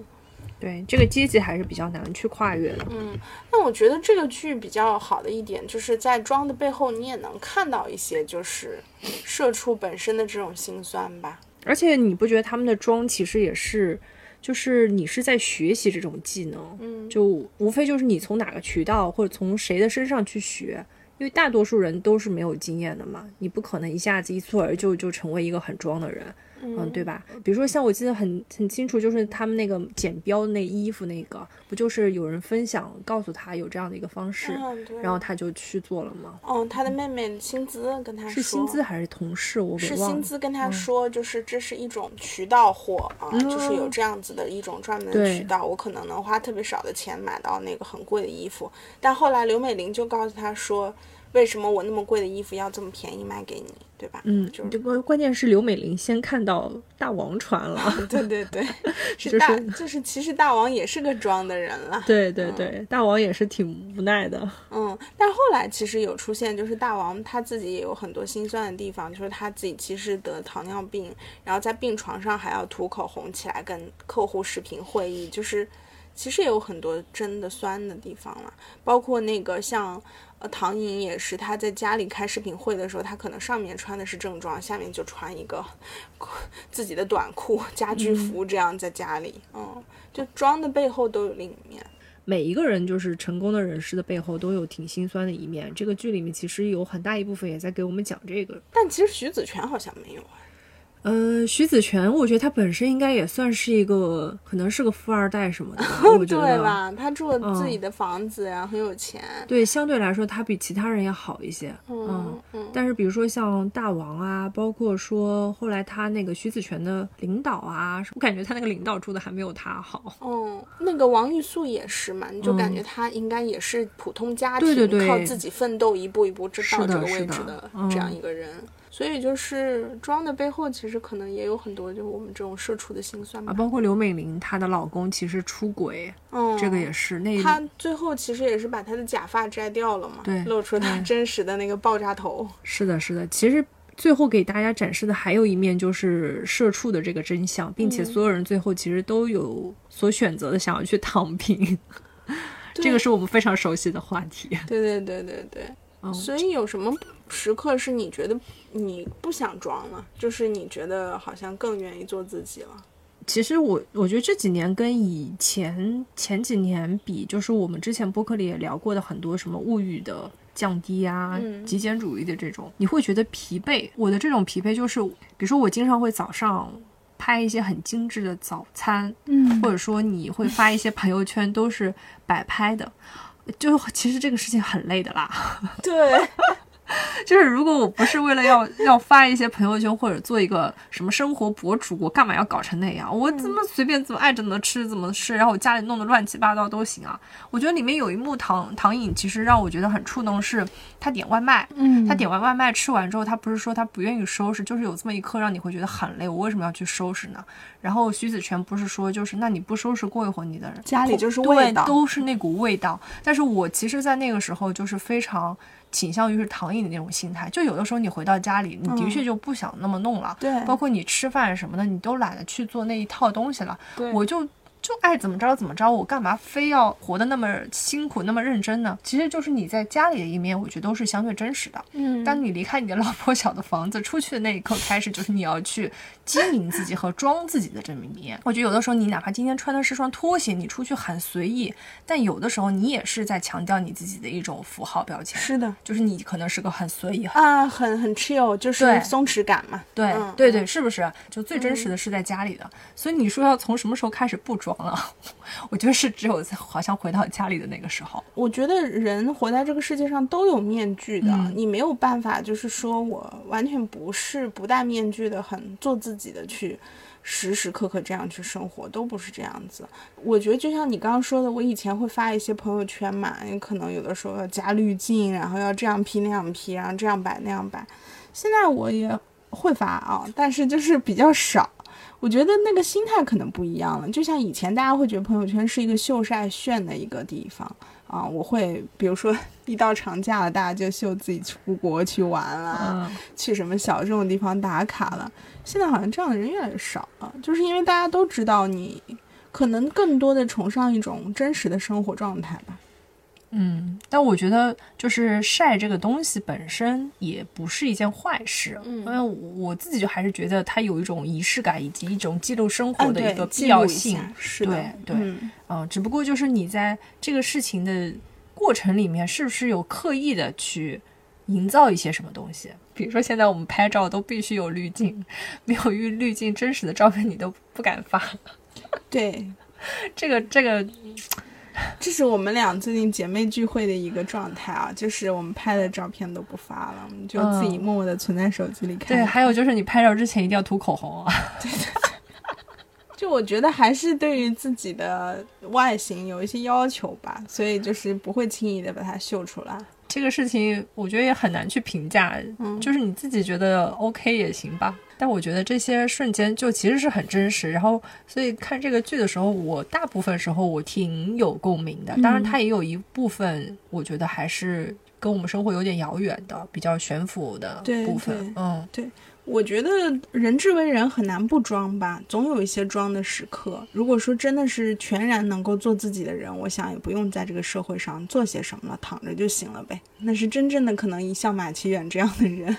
Speaker 2: 对这个阶级还是比较难去跨越的。
Speaker 1: 嗯，那我觉得这个剧比较好的一点，就是在装的背后，你也能看到一些就是社畜本身的这种心酸吧。
Speaker 2: 而且你不觉得他们的装其实也是，就是你是在学习这种技能，
Speaker 1: 嗯，
Speaker 2: 就无非就是你从哪个渠道或者从谁的身上去学，因为大多数人都是没有经验的嘛，你不可能一下子一蹴而就就成为一个很装的人。嗯，对吧？比如说像我记得很很清楚，就是他们那个剪标那衣服那个，不就是有人分享告诉他有这样的一个方式，然后他就去做了吗？
Speaker 1: 嗯，他的妹妹薪资跟他说
Speaker 2: 是薪资还是同事？我
Speaker 1: 是薪资跟他说，就是这是一种渠道货啊，就是有这样子的一种专门渠道，我可能能花特别少的钱买到那个很贵的衣服，但后来刘美玲就告诉他说。为什么我那么贵的衣服要这么便宜卖给你，对吧？
Speaker 2: 嗯，就这个关键是刘美玲先看到大王穿了，
Speaker 1: 对 (laughs) 对对，(laughs) 是大就是其实大王也是个装的人了，
Speaker 2: 对对对，大王也是挺无奈的，
Speaker 1: 嗯，但后来其实有出现，就是大王他自己也有很多心酸的地方，就是他自己其实得糖尿病，然后在病床上还要涂口红起来跟客户视频会议，就是其实也有很多真的酸的地方了，包括那个像。呃，唐颖也是，她在家里开视频会的时候，她可能上面穿的是正装，下面就穿一个自己的短裤、家居服，这样在家里，嗯，就装的背后都有另一面。
Speaker 2: 每一个人就是成功的人士的背后都有挺心酸的一面。这个剧里面其实有很大一部分也在给我们讲这个。
Speaker 1: 但其实徐子泉好像没有啊。
Speaker 2: 呃，徐子泉，我觉得他本身应该也算是一个，可能是个富二代什么的，我觉得。
Speaker 1: 对吧？他住了自己的房子呀，很有钱。
Speaker 2: 对，相对来说他比其他人要好一些。嗯嗯。但是比如说像大王啊，包括说后来他那个徐子泉的领导啊，我感觉他那个领导住的还没有他好。
Speaker 1: 哦，那个王玉素也是嘛，你就感觉他应该也是普通家
Speaker 2: 庭，
Speaker 1: 靠自己奋斗一步一步到这个位置的这样一个人。所以就是装的背后，其实可能也有很多，就是我们这种社畜的心酸吧。
Speaker 2: 啊，包括刘美玲，她的老公其实出轨，
Speaker 1: 嗯，
Speaker 2: 这个也是。那
Speaker 1: 她最后其实也是把她的假发摘掉了嘛，
Speaker 2: 对，
Speaker 1: 露出她真实的那个爆炸头。
Speaker 2: 是的，是的。其实最后给大家展示的还有一面，就是社畜的这个真相，并且所有人最后其实都有所选择的，想要去躺平。(laughs) 这个是我们非常熟悉的话题。
Speaker 1: 对对对对对。所以有什么时刻是你觉得你不想装了？就是你觉得好像更愿意做自己了？
Speaker 2: 其实我我觉得这几年跟以前前几年比，就是我们之前播客里也聊过的很多什么物欲的降低啊、极简主义的这种，你会觉得疲惫。我的这种疲惫就是，比如说我经常会早上拍一些很精致的早餐，
Speaker 1: 嗯，
Speaker 2: 或者说你会发一些朋友圈都是摆拍的。就其实这个事情很累的啦，(laughs)
Speaker 1: 对。(laughs)
Speaker 2: 就是如果我不是为了要要发一些朋友圈或者做一个什么生活博主，我干嘛要搞成那样？我怎么随便怎么爱怎么吃怎么吃，然后我家里弄得乱七八糟都行啊？我觉得里面有一幕唐唐颖其实让我觉得很触动，是他点外卖，
Speaker 1: 嗯，
Speaker 2: 他点完外卖吃完之后，他不是说他不愿意收拾，就是有这么一刻让你会觉得很累。我为什么要去收拾呢？然后徐子泉不是说就是那你不收拾过一会儿，你的
Speaker 1: 家里就是味道，
Speaker 2: 都是那股味道。但是我其实，在那个时候就是非常。倾向于是唐颖的那种心态，就有的时候你回到家里，你的确就不想那么弄了，
Speaker 1: 对，
Speaker 2: 包括你吃饭什么的，你都懒得去做那一套东西了，
Speaker 1: 对，
Speaker 2: 我就。就爱怎么着怎么着，我干嘛非要活得那么辛苦那么认真呢？其实就是你在家里的一面，我觉得都是相对真实的。
Speaker 1: 嗯，
Speaker 2: 当你离开你的老破小的房子出去的那一刻开始，就是你要去经营自己和装自己的这么一面。我觉得有的时候你哪怕今天穿的是双拖鞋，你出去很随意，但有的时候你也是在强调你自己的一种符号标签。
Speaker 1: 是的，
Speaker 2: 就是你可能是个很随意
Speaker 1: 啊，很很 chill，就是松弛感嘛。
Speaker 2: 对对对，是不是？就最真实的是在家里的。所以你说要从什么时候开始不装了？(laughs) 我觉得是只有好像回到家里的那个时候。
Speaker 1: 我觉得人活在这个世界上都有面具的，你没有办法，就是说我完全不是不戴面具的，很做自己自己的去时时刻刻这样去生活，都不是这样子。我觉得就像你刚刚说的，我以前会发一些朋友圈嘛，也可能有的时候要加滤镜，然后要这样 P 那样 P，然后这样摆那样摆。现在我也会发啊，但是就是比较少。我觉得那个心态可能不一样了，就像以前大家会觉得朋友圈是一个秀晒炫的一个地方啊，我会比如说一到长假了，大家就秀自己出国去玩了，去什么小众的地方打卡了。现在好像这样的人越来越少了，就是因为大家都知道你可能更多的崇尚一种真实的生活状态吧。
Speaker 2: 嗯，但我觉得就是晒这个东西本身也不是一件坏事，嗯
Speaker 1: 因
Speaker 2: 为我自己就还是觉得它有一种仪式感以及一种记录生活的一个必要性，对对，嗯，只不过就是你在这个事情的过程里面，是不是有刻意的去营造一些什么东西？比如说现在我们拍照都必须有滤镜，没有滤滤镜，真实的照片你都不敢发。
Speaker 1: 对，(laughs)
Speaker 2: 这个这个。(laughs)
Speaker 1: 这是我们俩最近姐妹聚会的一个状态啊，就是我们拍的照片都不发了，我们就自己默默的存在手机里看。
Speaker 2: 对，还有就是你拍照之前一定要涂口红啊。
Speaker 1: 对 (laughs) 对对。(laughs) 就我觉得还是对于自己的外形有一些要求吧，所以就是不会轻易的把它秀出来。
Speaker 2: 这个事情我觉得也很难去评价，就是你自己觉得 OK 也行吧。但我觉得这些瞬间就其实是很真实，然后所以看这个剧的时候，我大部分时候我挺有共鸣的。当然，它也有一部分我觉得还是跟我们生活有点遥远的、比较悬浮的部分。
Speaker 1: 嗯，对。我觉得人至为人很难不装吧，总有一些装的时刻。如果说真的是全然能够做自己的人，我想也不用在这个社会上做些什么了，躺着就行了呗。那是真正的可能，像马启远这样的人，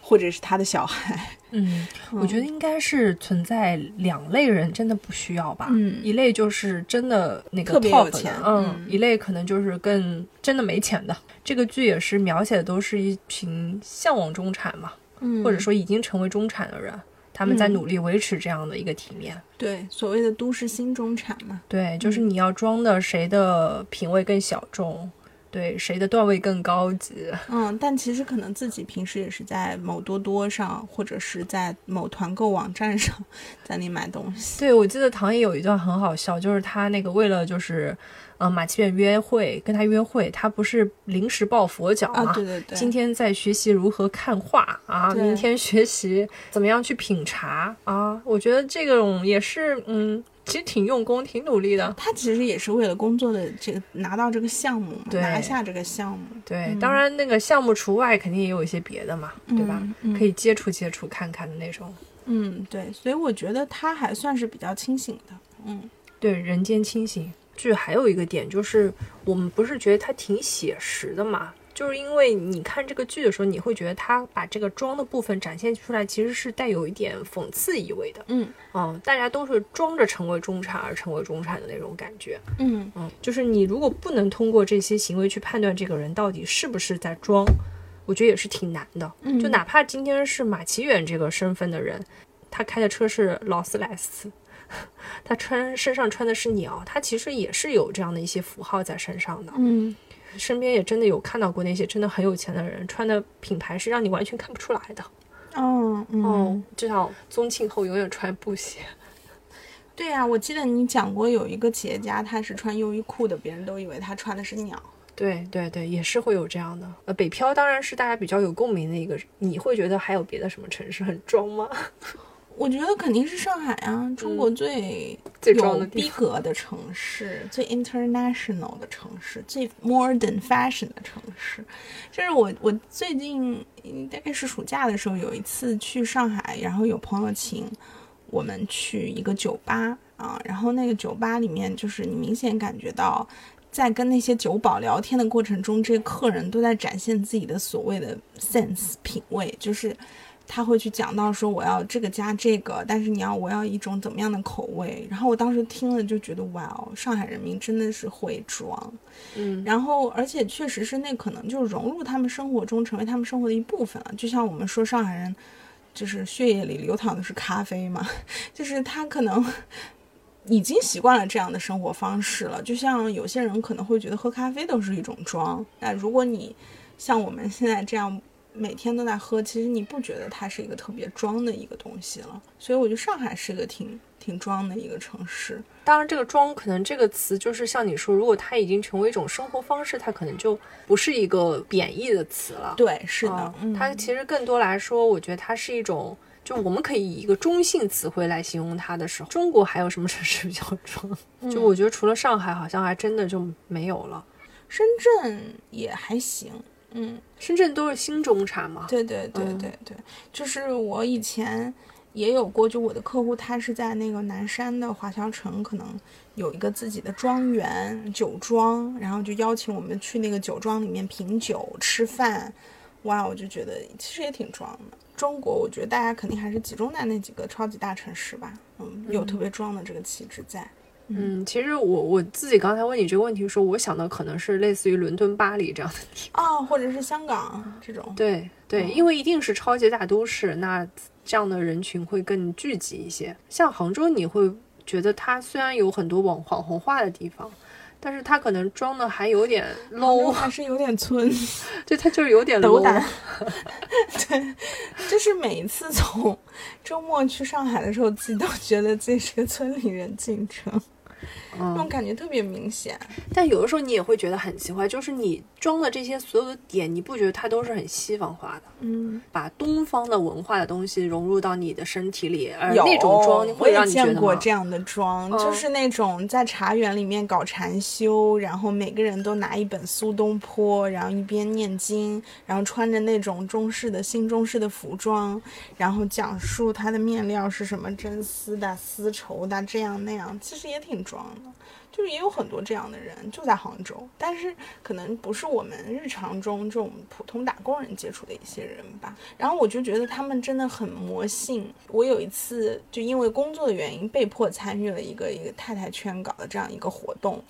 Speaker 1: 或者是他的小孩。(laughs)
Speaker 2: 嗯，我觉得应该是存在两类人，真的不需要吧。
Speaker 1: 嗯，
Speaker 2: 一类就是真的那个
Speaker 1: 特别有钱，
Speaker 2: 嗯，一类可能就是更真的没钱的。这个剧也是描写的都是一群向往中产嘛。或者说已经成为中产的人，他们在努力维持这样的一个体面。
Speaker 1: 对，所谓的都市新中产嘛。
Speaker 2: 对，就是你要装的谁的品味更小众。对谁的段位更高级？
Speaker 1: 嗯，但其实可能自己平时也是在某多多上，或者是在某团购网站上，在那买东西。
Speaker 2: 对，我记得唐毅有一段很好笑，就是他那个为了就是，呃，马奇远约会，跟他约会，他不是临时抱佛脚
Speaker 1: 啊？对对对。
Speaker 2: 今天在学习如何看画啊，明天学习怎么样去品茶啊？我觉得这种也是，嗯。其实挺用功，挺努力的。
Speaker 1: 他其实也是为了工作的这个拿到这个项目，拿下这个项目。
Speaker 2: 对，当然那个项目除外，肯定也有一些别的嘛，对吧？可以接触接触看看的那种。
Speaker 1: 嗯，对，所以我觉得他还算是比较清醒的。嗯，
Speaker 2: 对，人间清醒剧还有一个点就是，我们不是觉得他挺写实的嘛？就是因为你看这个剧的时候，你会觉得他把这个装的部分展现出来，其实是带有一点讽刺意味的。
Speaker 1: 嗯，
Speaker 2: 哦，大家都是装着成为中产而成为中产的那种感觉。
Speaker 1: 嗯
Speaker 2: 嗯，就是你如果不能通过这些行为去判断这个人到底是不是在装，我觉得也是挺难的。就哪怕今天是马奇远这个身份的人，他开的车是劳斯莱斯，他穿身上穿的是鸟，他其实也是有这样的一些符号在身上的。
Speaker 1: 嗯。
Speaker 2: 身边也真的有看到过那些真的很有钱的人穿的品牌是让你完全看不出来的。
Speaker 1: 哦
Speaker 2: 哦，至少宗庆后永远穿布鞋。
Speaker 1: 对呀，我记得你讲过有一个企业家他是穿优衣库的，别人都以为他穿的是鸟。
Speaker 2: 对对对，也是会有这样的。呃，北漂当然是大家比较有共鸣的一个。你会觉得还有别的什么城市很装吗？
Speaker 1: 我觉得肯定是上海啊，中国最有逼格的城市，最 international 的城市，最 modern fashion 的城市。就是我，我最近大概是暑假的时候，有一次去上海，然后有朋友请我们去一个酒吧啊，然后那个酒吧里面，就是你明显感觉到，在跟那些酒保聊天的过程中，这些客人都在展现自己的所谓的 sense 品味，就是。他会去讲到说我要这个加这个，但是你要我要一种怎么样的口味？然后我当时听了就觉得哇哦，上海人民真的是会装，
Speaker 2: 嗯，
Speaker 1: 然后而且确实是那可能就融入他们生活中，成为他们生活的一部分了。就像我们说上海人就是血液里流淌的是咖啡嘛，(laughs) 就是他可能已经习惯了这样的生活方式了。就像有些人可能会觉得喝咖啡都是一种装，那如果你像我们现在这样。每天都在喝，其实你不觉得它是一个特别装的一个东西了，所以我觉得上海是一个挺挺装的一个城市。
Speaker 2: 当然，这个装可能这个词就是像你说，如果它已经成为一种生活方式，它可能就不是一个贬义的词了。
Speaker 1: 对，是的，
Speaker 2: 它其实更多来说，我觉得它是一种，就我们可以以一个中性词汇来形容它的时候，中国还有什么城市比较装？(laughs) 就我觉得除了上海，好像还真的就没有了。
Speaker 1: 深圳也还行。嗯，
Speaker 2: 深圳都是新中产嘛？
Speaker 1: 对对对对对，就是我以前也有过，就我的客户他是在那个南山的华侨城，可能有一个自己的庄园酒庄，然后就邀请我们去那个酒庄里面品酒吃饭，哇，我就觉得其实也挺装的。中国，我觉得大家肯定还是集中在那几个超级大城市吧，嗯，有特别装的这个气质在。
Speaker 2: 嗯，其实我我自己刚才问你这个问题的时候，我想的可能是类似于伦敦、巴黎这样的地
Speaker 1: 方啊，或者是香港这种。
Speaker 2: 对对，因为一定是超级大都市，那这样的人群会更聚集一些。像杭州，你会觉得它虽然有很多网网红化的地方，但是它可能装的还有点 low，
Speaker 1: 还是有点村。(laughs)
Speaker 2: 对，它就是有点 low。(laughs)
Speaker 1: 对，就是每一次从周末去上海的时候，自己都觉得自己是个村里人进城。那种感觉特别明显，
Speaker 2: 但有的时候你也会觉得很奇怪，就是你装的这些所有的点，你不觉得它都是很西方化的？
Speaker 1: 嗯，
Speaker 2: 把东方的文化的东西融入到你的身体里，而那种妆会让你
Speaker 1: 觉得我也见过这样的妆，就是那种在茶园里面搞禅修，然后每个人都拿一本苏东坡，然后一边念经，然后穿着那种中式的新中式的服装，然后讲述它的面料是什么真丝的、丝绸的，这样那样，其实也挺装的。就是也有很多这样的人，就在杭州，但是可能不是我们日常中这种普通打工人接触的一些人吧。然后我就觉得他们真的很魔性。我有一次就因为工作的原因，被迫参与了一个一个太太圈搞的这样一个活动，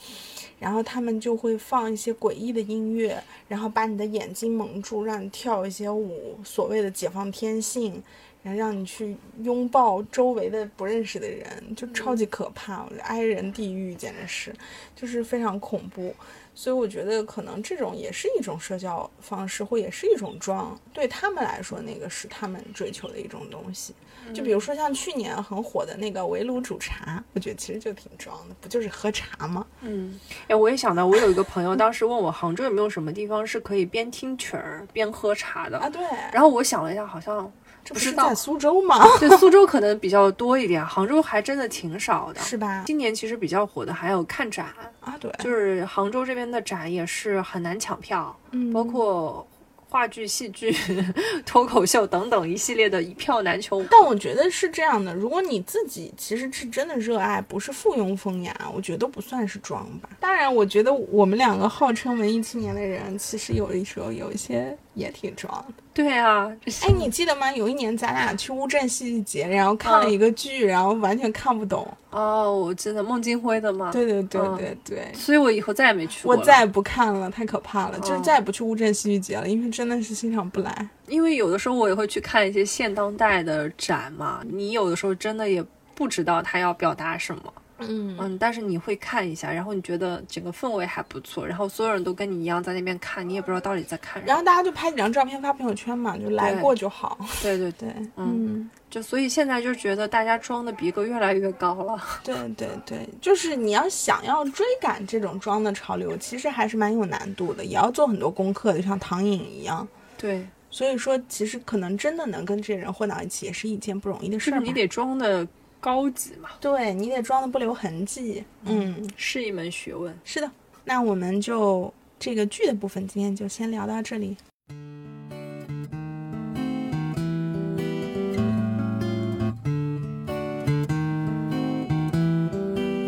Speaker 1: 然后他们就会放一些诡异的音乐，然后把你的眼睛蒙住，让你跳一些舞，所谓的解放天性。然后让你去拥抱周围的不认识的人，就超级可怕，挨人地狱简直是，就是非常恐怖。所以我觉得可能这种也是一种社交方式，或也是一种装，对他们来说，那个是他们追求的一种东西。就比如说像去年很火的那个围炉煮茶，我觉得其实就挺装的，不就是喝茶吗？
Speaker 2: 嗯，哎，我也想到，我有一个朋友当时问我，杭州有没有什么地方是可以边听曲儿边喝茶的
Speaker 1: 啊？对。
Speaker 2: 然后我想了一下，好像。
Speaker 1: 不是在苏州吗？(laughs)
Speaker 2: 对，苏州可能比较多一点，杭州还真的挺少的，
Speaker 1: 是吧？
Speaker 2: 今年其实比较火的还有看展
Speaker 1: 啊，对，
Speaker 2: 就是杭州这边的展也是很难抢票，
Speaker 1: 嗯，
Speaker 2: 包括。话剧、戏剧、(laughs) 脱口秀等等一系列的一票难求，
Speaker 1: 但我觉得是这样的：如果你自己其实是真的热爱，不是附庸风雅，我觉得都不算是装吧。当然，我觉得我们两个号称文艺青年的人，其实有的时候有一些也挺装的。
Speaker 2: 对啊，
Speaker 1: 哎，你记得吗？有一年咱俩去乌镇戏剧节，然后看了一个剧，然后完全看不懂。
Speaker 2: 哦，我记得孟京辉的吗？
Speaker 1: 对对对对对。
Speaker 2: 所以我以后再也没去过。
Speaker 1: 我再也不看了，太可怕了，就是再也不去乌镇戏剧节了，因为真的是欣赏不来。
Speaker 2: 因为有的时候我也会去看一些现当代的展嘛，你有的时候真的也不知道他要表达什么。
Speaker 1: 嗯
Speaker 2: 嗯，但是你会看一下，然后你觉得整个氛围还不错，然后所有人都跟你一样在那边看，你也不知道到底在看。
Speaker 1: 然后大家就拍几张照片发朋友圈嘛，就来过就好。
Speaker 2: 对对对，嗯，就所以现在就觉得大家装的逼格越来越高了。(laughs)
Speaker 1: 对对对，就是你要想要追赶这种装的潮流，其实还是蛮有难度的，也要做很多功课的，像唐颖一样。
Speaker 2: 对，
Speaker 1: 所以说其实可能真的能跟这些人混到一起，也是一件不容易的事儿。
Speaker 2: 你得装的。高级嘛，
Speaker 1: 对你得装的不留痕迹，嗯，
Speaker 2: 是一门学问。
Speaker 1: 是的，那我们就这个剧的部分，今天就先聊到这里。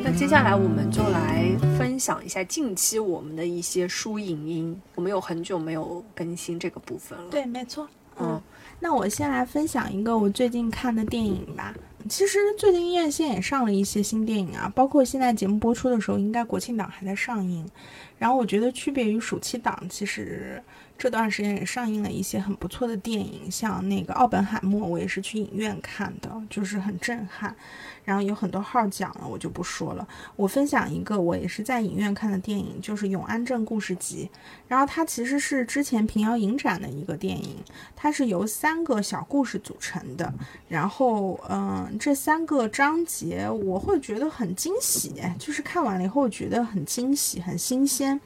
Speaker 2: 那接下来我们就来分享一下近期我们的一些书影音。我们有很久没有更新这个部分了。
Speaker 1: 对，没错。嗯，那我先来分享一个我最近看的电影吧。其实最近院线也上了一些新电影啊，包括现在节目播出的时候，应该国庆档还在上映。然后我觉得区别于暑期档，其实。这段时间也上映了一些很不错的电影，像那个《奥本海默》，我也是去影院看的，就是很震撼。然后有很多号讲了，我就不说了。我分享一个我也是在影院看的电影，就是《永安镇故事集》。然后它其实是之前平遥影展的一个电影，它是由三个小故事组成的。然后，嗯，这三个章节我会觉得很惊喜，就是看完了以后觉得很惊喜、很新鲜。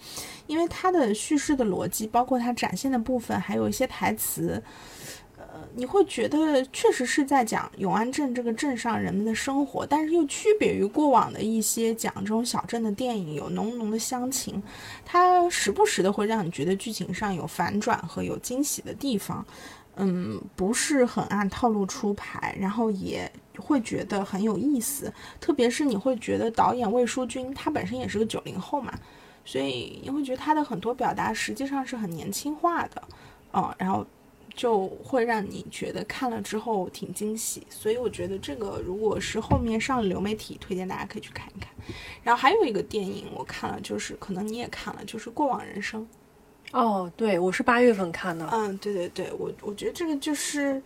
Speaker 1: 因为它的叙事的逻辑，包括它展现的部分，还有一些台词，呃，你会觉得确实是在讲永安镇这个镇上人们的生活，但是又区别于过往的一些讲这种小镇的电影，有浓浓的乡情。它时不时的会让你觉得剧情上有反转和有惊喜的地方，嗯，不是很按套路出牌，然后也会觉得很有意思。特别是你会觉得导演魏书君，他本身也是个九零后嘛。所以你会觉得他的很多表达实际上是很年轻化的，嗯，然后就会让你觉得看了之后挺惊喜。所以我觉得这个如果是后面上了流媒体，推荐大家可以去看一看。然后还有一个电影我看了，就是可能你也看了，就是《过往人生》。
Speaker 2: 哦，对，我是八月份看的。
Speaker 1: 嗯，对对对，我我觉得这个就是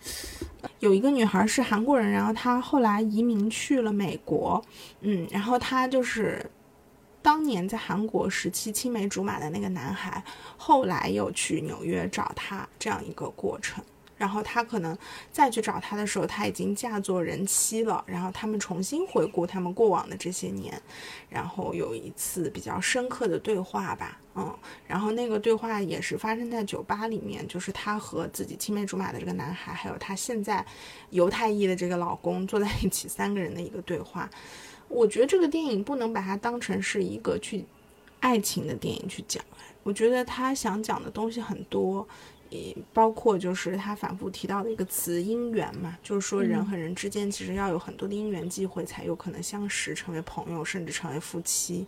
Speaker 1: 有一个女孩是韩国人，然后她后来移民去了美国，嗯，然后她就是。当年在韩国时期青梅竹马的那个男孩，后来又去纽约找她，这样一个过程。然后他可能再去找她的时候，他已经嫁作人妻了。然后他们重新回顾他们过往的这些年，然后有一次比较深刻的对话吧，嗯。然后那个对话也是发生在酒吧里面，就是她和自己青梅竹马的这个男孩，还有她现在犹太裔的这个老公坐在一起，三个人的一个对话。我觉得这个电影不能把它当成是一个去爱情的电影去讲，我觉得他想讲的东西很多，也包括就是他反复提到的一个词姻缘嘛，就是说人和人之间其实要有很多的姻缘机会才有可能相识，成为朋友，甚至成为夫妻。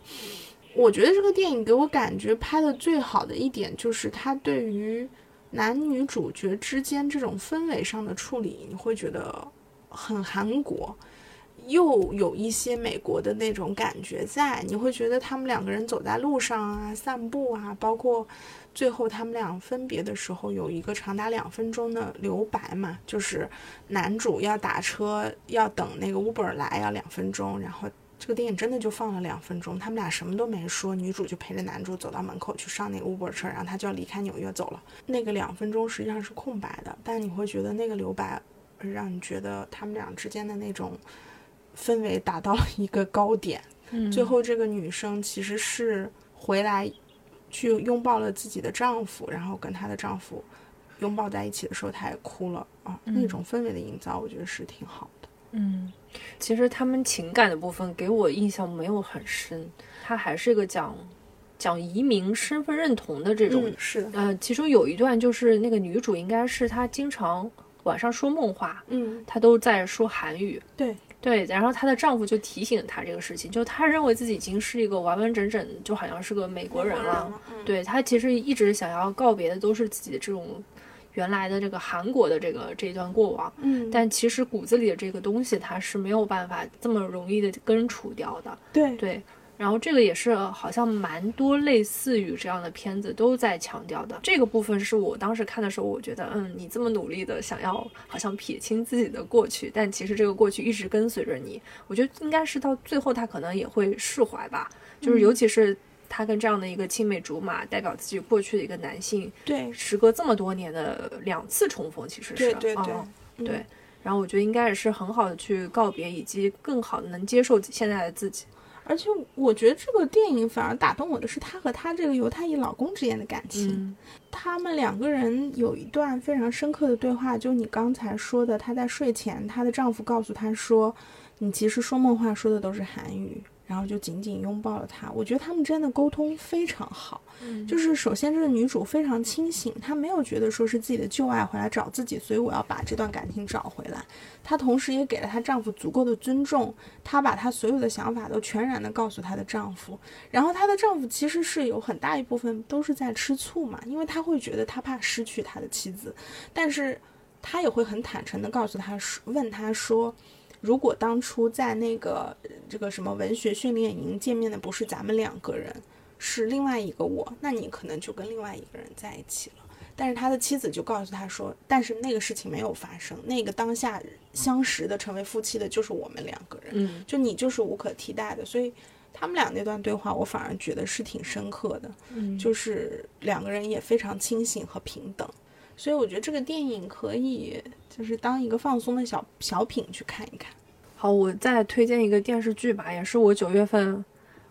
Speaker 1: 我觉得这个电影给我感觉拍的最好的一点就是他对于男女主角之间这种氛围上的处理，你会觉得很韩国。又有一些美国的那种感觉在，你会觉得他们两个人走在路上啊、散步啊，包括最后他们俩分别的时候，有一个长达两分钟的留白嘛，就是男主要打车要等那个 Uber 来要两分钟，然后这个电影真的就放了两分钟，他们俩什么都没说，女主就陪着男主走到门口去上那个 Uber 车，然后他就要离开纽约走了。那个两分钟实际上是空白的，但你会觉得那个留白让你觉得他们俩之间的那种。氛围达到了一个高点，(laughs) 最后这个女生其实是回来去拥抱了自己的丈夫，然后跟她的丈夫拥抱在一起的时候，她也哭了啊。那种氛围的营造，我觉得是挺好的。
Speaker 2: 嗯，其实他们情感的部分给我印象没有很深，它还是一个讲讲移民身份认同的这种。
Speaker 1: 是的。
Speaker 2: 呃，其中有一段就是那个女主应该是她经常晚上说梦话，
Speaker 1: 嗯，
Speaker 2: 她都在说韩语。
Speaker 1: 对。
Speaker 2: 对，然后她的丈夫就提醒她这个事情，就她认为自己已经是一个完完整整，就好像是个美国人了。对她其实一直想要告别的都是自己的这种原来的这个韩国的这个这一段过往。
Speaker 1: 嗯，
Speaker 2: 但其实骨子里的这个东西，她是没有办法这么容易的根除掉的。
Speaker 1: 对
Speaker 2: 对。然后这个也是好像蛮多类似于这样的片子都在强调的。这个部分是我当时看的时候，我觉得，嗯，你这么努力的想要好像撇清自己的过去，但其实这个过去一直跟随着你。我觉得应该是到最后他可能也会释怀吧。就是尤其是他跟这样的一个青梅竹马，代表自己过去的一个男性，
Speaker 1: 对，
Speaker 2: 时隔这么多年的两次重逢，其实是
Speaker 1: 对对
Speaker 2: 对对。然后我觉得应该也是很好的去告别，以及更好的能接受现在的自己。
Speaker 1: 而且我觉得这个电影反而打动我的是她和她这个犹太裔老公之间的感情。他们两个人有一段非常深刻的对话，就你刚才说的，她在睡前，她的丈夫告诉她说：“你其实说梦话说的都是韩语。”然后就紧紧拥抱了他。我觉得他们之间的沟通非常好。
Speaker 2: 嗯，
Speaker 1: 就是首先这个女主非常清醒，她没有觉得说是自己的旧爱回来找自己，所以我要把这段感情找回来。她同时也给了她丈夫足够的尊重，她把她所有的想法都全然的告诉她的丈夫。然后她的丈夫其实是有很大一部分都是在吃醋嘛，因为他会觉得他怕失去他的妻子，但是他也会很坦诚的告诉他说，问他说。如果当初在那个这个什么文学训练营见面的不是咱们两个人，是另外一个我，那你可能就跟另外一个人在一起了。但是他的妻子就告诉他说，但是那个事情没有发生，那个当下相识的成为夫妻的就是我们两个人，
Speaker 2: 嗯，
Speaker 1: 就你就是无可替代的。所以他们俩那段对话，我反而觉得是挺深刻的，
Speaker 2: 嗯，
Speaker 1: 就是两个人也非常清醒和平等。所以我觉得这个电影可以就是当一个放松的小小品去看一看。
Speaker 2: 好，我再推荐一个电视剧吧，也是我九月份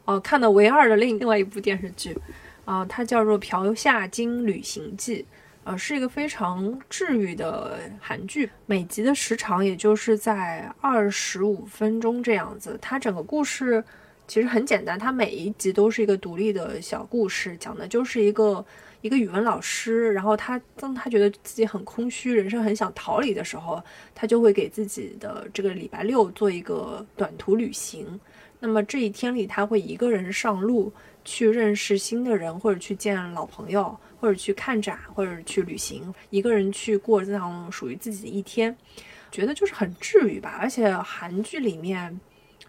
Speaker 2: 哦看的唯二的另另外一部电视剧，啊，它叫做《朴夏金旅行记》，呃，是一个非常治愈的韩剧，每集的时长也就是在二十五分钟这样子。它整个故事其实很简单，它每一集都是一个独立的小故事，讲的就是一个。一个语文老师，然后他当他觉得自己很空虚，人生很想逃离的时候，他就会给自己的这个礼拜六做一个短途旅行。那么这一天里，他会一个人上路去认识新的人，或者去见老朋友，或者去看展，或者去旅行，一个人去过这样属于自己的一天，觉得就是很治愈吧。而且韩剧里面。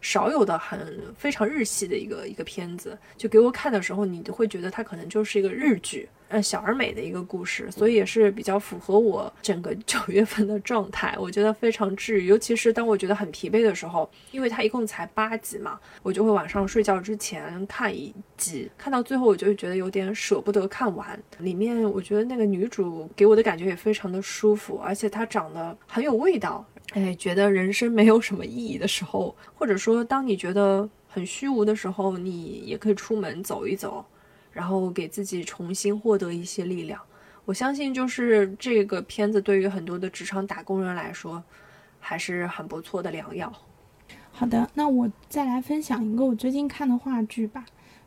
Speaker 2: 少有的很非常日系的一个一个片子，就给我看的时候，你都会觉得它可能就是一个日剧，嗯，小而美的一个故事，所以也是比较符合我整个 (laughs) 九月份的状态。我觉得非常治愈，尤其是当我觉得很疲惫的时候，因为它一共才八集嘛，我就会晚上睡觉之前看一集，看到最后我就会觉得有点舍不得看完。里面我觉得那个女主给我的感觉也非常的舒服，而且她长得很有味道。哎，觉得人生没有什么意义的时候，或者说当你觉得很虚无的时候，你也可以出门走一走，然后给自己重新获得一些力量。我相信，就是这个片子对于很多的职场打工人来说，还是很不错的良药。
Speaker 1: 好的，那我再来分享一个我最近看的话剧吧，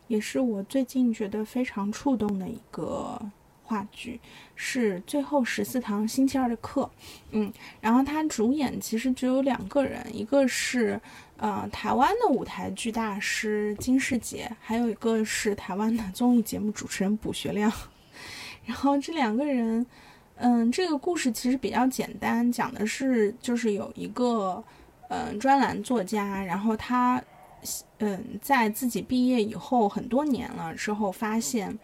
Speaker 1: 也是我最近觉得非常触动的一个。话剧是最后十四堂星期二的课，嗯，然后他主演其实只有两个人，一个是呃台湾的舞台剧大师金世杰，还有一个是台湾的综艺节目主持人卜学亮。(laughs) 然后这两个人，嗯，这个故事其实比较简单，讲的是就是有一个嗯专栏作家，然后他嗯在自己毕业以后很多年了之后发现，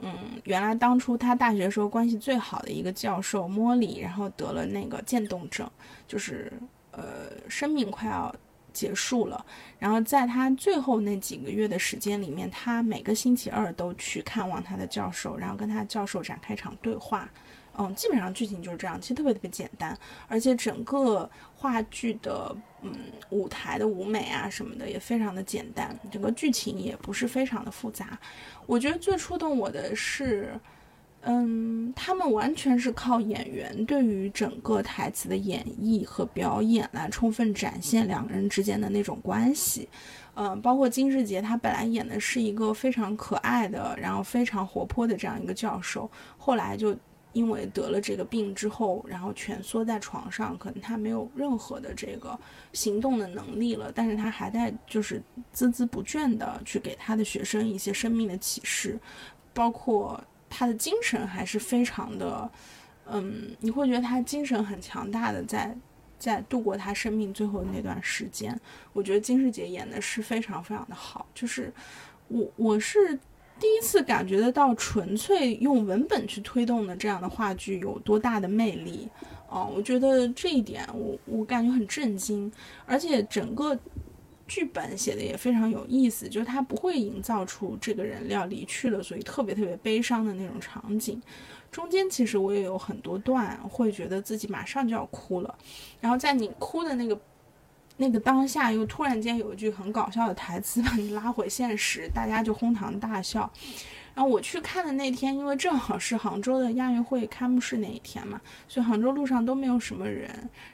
Speaker 1: 嗯原来当初他大学时候关系最好的一个教授莫里，然后得了那个渐冻症，就是呃生命快要。结束了，然后在他最后那几个月的时间里面，他每个星期二都去看望他的教授，然后跟他教授展开一场对话。嗯，基本上剧情就是这样，其实特别特别简单，而且整个话剧的嗯舞台的舞美啊什么的也非常的简单，整个剧情也不是非常的复杂。我觉得最触动我的是。嗯，他们完全是靠演员对于整个台词的演绎和表演来充分展现两个人之间的那种关系。嗯，包括金世杰，他本来演的是一个非常可爱的，然后非常活泼的这样一个教授，后来就因为得了这个病之后，然后蜷缩在床上，可能他没有任何的这个行动的能力了，但是他还在就是孜孜不倦的去给他的学生一些生命的启示，包括。他的精神还是非常的，嗯，你会觉得他精神很强大的，在在度过他生命最后的那段时间。我觉得金世杰演的是非常非常的好，就是我我是第一次感觉得到纯粹用文本去推动的这样的话剧有多大的魅力。哦，我觉得这一点我我感觉很震惊，而且整个。剧本写的也非常有意思，就是他不会营造出这个人要离去了，所以特别特别悲伤的那种场景。中间其实我也有很多段会觉得自己马上就要哭了，然后在你哭的那个那个当下，又突然间有一句很搞笑的台词把你拉回现实，大家就哄堂大笑。然后我去看的那天，因为正好是杭州的亚运会开幕式那一天嘛，所以杭州路上都没有什么人。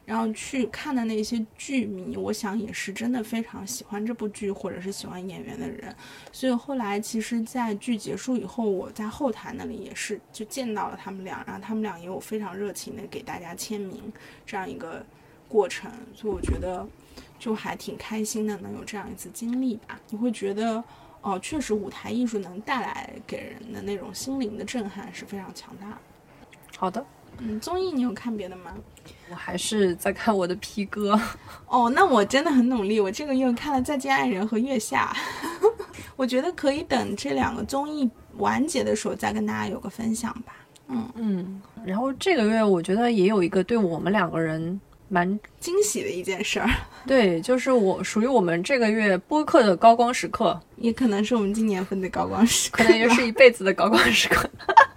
Speaker 1: 然后去看的那些剧迷，我想也是真的非常喜欢这部剧或者是喜欢演员的人。所以后来其实，在剧结束以后，我在后台那里也是就见到了他们俩，然后他们俩也有非常热情的给大家签名这样一个过程。所以我觉得就还挺开心的，能有这样一次经历吧。你会觉得。哦，确实，舞台艺术能带来给人的那种心灵的震撼是非常强大的。
Speaker 2: 好的，
Speaker 1: 嗯，综艺你有看别的吗？
Speaker 2: 我还是在看我的皮哥。
Speaker 1: 哦，那我真的很努力，我这个月看了《再见爱人》和《月下》，(laughs) 我觉得可以等这两个综艺完结的时候再跟大家有个分享吧。嗯
Speaker 2: 嗯，然后这个月我觉得也有一个对我们两个人。蛮
Speaker 1: 惊喜的一件事儿，(laughs)
Speaker 2: 对，就是我属于我们这个月播客的高光时刻，
Speaker 1: 也可能是我们今年份的高光时刻，
Speaker 2: 可能也是一辈子的高光时刻。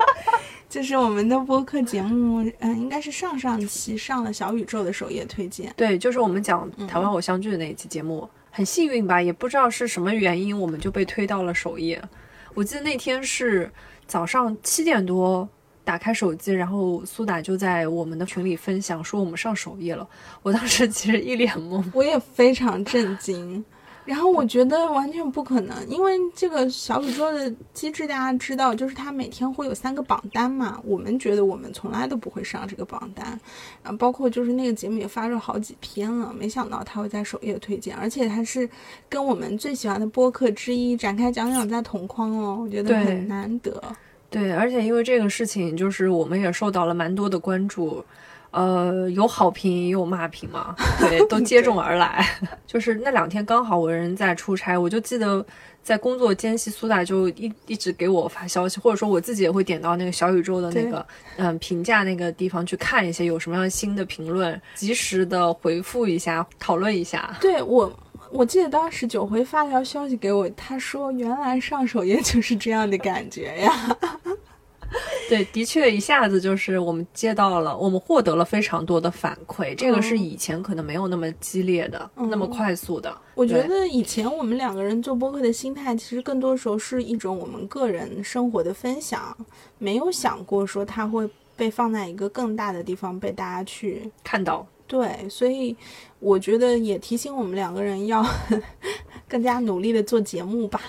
Speaker 2: (laughs)
Speaker 1: 就是我们的播客节目，嗯，应该是上上期上了小宇宙的首页推荐，
Speaker 2: 对，就是我们讲台湾偶像剧的那一期节目，很幸运吧，也不知道是什么原因，我们就被推到了首页。我记得那天是早上七点多。打开手机，然后苏打就在我们的群里分享说我们上首页了。我当时其实一脸懵，
Speaker 1: 我也非常震惊。然后我觉得完全不可能，因为这个小宇宙的机制大家知道，就是它每天会有三个榜单嘛。我们觉得我们从来都不会上这个榜单，啊，包括就是那个节目也发了好几篇了，没想到它会在首页推荐，而且它是跟我们最喜欢的播客之一展开讲讲在同框哦，我觉得很难得。
Speaker 2: 对，而且因为这个事情，就是我们也受到了蛮多的关注，呃，有好评也有骂评嘛，对，都接踵而来。(laughs) 就是那两天刚好我人在出差，我就记得在工作间隙，苏打就一一直给我发消息，或者说我自己也会点到那个小宇宙的那个嗯评价那个地方去看一些有什么样新的评论，及时的回复一下，讨论一下。
Speaker 1: 对我。我记得当时九回发条消息给我，他说：“原来上首页就是这样的感觉呀。(laughs) ”
Speaker 2: 对，的确一下子就是我们接到了，我们获得了非常多的反馈，这个是以前可能没有那么激烈的，那么快速的。
Speaker 1: 我觉得以前我们两个人做播客的心态，其实更多时候是一种我们个人生活的分享，没有想过说它会被放在一个更大的地方被大家去
Speaker 2: 看到。
Speaker 1: 对，所以我觉得也提醒我们两个人要 (laughs) 更加努力的做节目吧。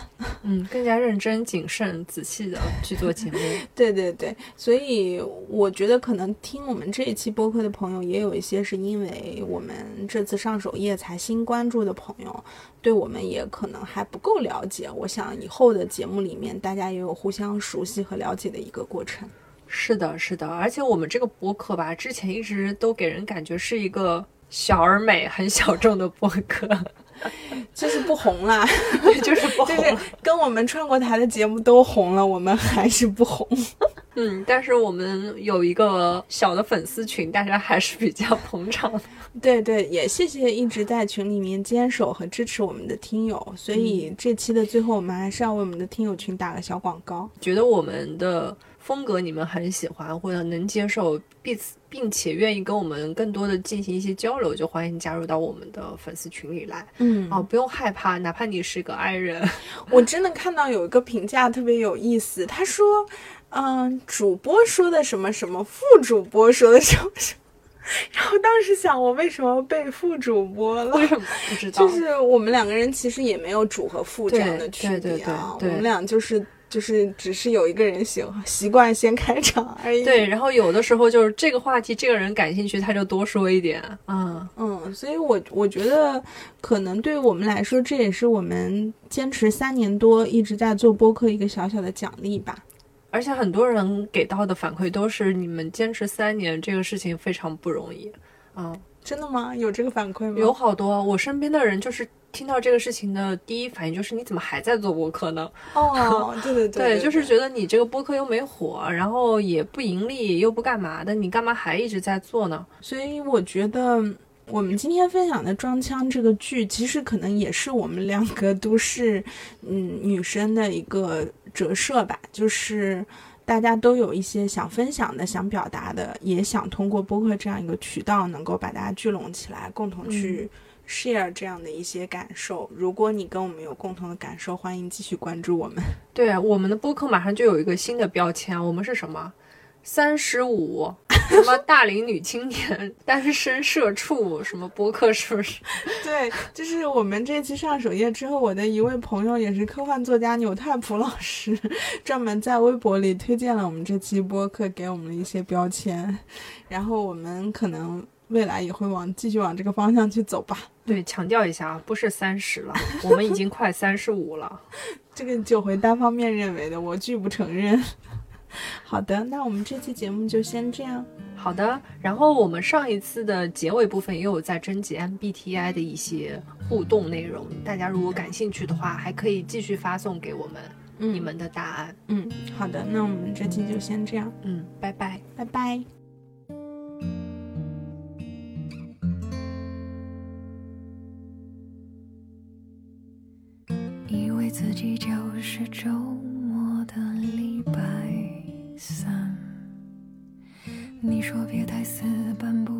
Speaker 2: 嗯，更加认真、谨慎、仔细的去做节目。(laughs)
Speaker 1: 对对对，所以我觉得可能听我们这一期播客的朋友，也有一些是因为我们这次上首页才新关注的朋友，对我们也可能还不够了解。我想以后的节目里面，大家也有互相熟悉和了解的一个过程。
Speaker 2: 是的，是的，而且我们这个播客吧，之前一直都给人感觉是一个小而美、很小众的播客，(laughs)
Speaker 1: 就是不红啦，(laughs)
Speaker 2: 就是不红。
Speaker 1: 就是跟我们串过台的节目都红了，我们还是不红。(laughs)
Speaker 2: 嗯，但是我们有一个小的粉丝群，大家还是比较捧场的。
Speaker 1: 对对，也谢谢一直在群里面坚守和支持我们的听友。所以这期的最后，我们还是要为我们的听友群打个小广告。
Speaker 2: 觉得我们的风格你们很喜欢，或者能接受，并并且愿意跟我们更多的进行一些交流，就欢迎加入到我们的粉丝群里来。
Speaker 1: 嗯
Speaker 2: 哦，不用害怕，哪怕你是个 i 人，(laughs)
Speaker 1: 我真的看到有一个评价特别有意思，他说，嗯、主播说的什么什么，副主播说的什么什么。然后当时想，我为什么被副主播了？(laughs)
Speaker 2: 为什么不知道？
Speaker 1: 就是我们两个人其实也没有主和副这样的区别啊，
Speaker 2: 对对对对对
Speaker 1: 我们俩就是就是只是有一个人喜欢习惯先开场而已。
Speaker 2: 对，，然后有的时候就是这个话题，这个人感兴趣，他就多说一点。嗯，
Speaker 1: 嗯，所以我我觉得可能对于我们来说，这也是我们坚持三年多一直在做播客一个小小的奖励吧。
Speaker 2: 而且很多人给到的反馈都是你们坚持三年这个事情非常不容易。嗯，
Speaker 1: 真的吗？有这个反馈吗？
Speaker 2: 有好多我身边的人就是听到这个事情的第一反应就是你怎么还在做播客呢？
Speaker 1: 哦，(laughs) 对对对
Speaker 2: 对，就是觉得你这个播客又没火，然后也不盈利，又不干嘛的，你干嘛还一直在做呢？
Speaker 1: 所以我觉得我们今天分享的《装腔》这个剧，其实可能也是我们两个都市嗯女生的一个折射吧，就是大家都有一些想分享的、想表达的，也想通过播客这样一个渠道，能够把大家聚拢起来，共同去 share 这样的一些感受。如果你跟我们有共同的感受，欢迎继续关注我们。(laughs)
Speaker 2: 对，我们的播客马上就有一个新的标签，我们是什么？三十五，什么 (laughs) 大龄女青年、单身社畜，什么播客是不是？(laughs)
Speaker 1: 对，就是我们这期上首页之后，我的一位朋友也是科幻作家纽泰普老师，专门在微博里推荐了我们这期播客，给我们了一些标签，然后我们可能未来也会往继续往这个方向去走吧。
Speaker 2: 对，强调一下啊，不是三十了，(laughs) 我们已经快三十五了。
Speaker 1: 这个九回单方面认为的，我拒不承认。(laughs) 好的，那我们这期节目就先这样。
Speaker 2: 好的，然后我们上一次的结尾部分也有在征集 MBTI 的一些互动内容，大家如果感兴趣的话，还可以继续发送给我们
Speaker 1: 嗯
Speaker 2: 你们的答案。
Speaker 1: 嗯，好的，那我们这期就先这样，
Speaker 2: 嗯，拜拜。
Speaker 1: 拜拜。
Speaker 3: 以为自己就是周末的礼拜三。你说别太死板，不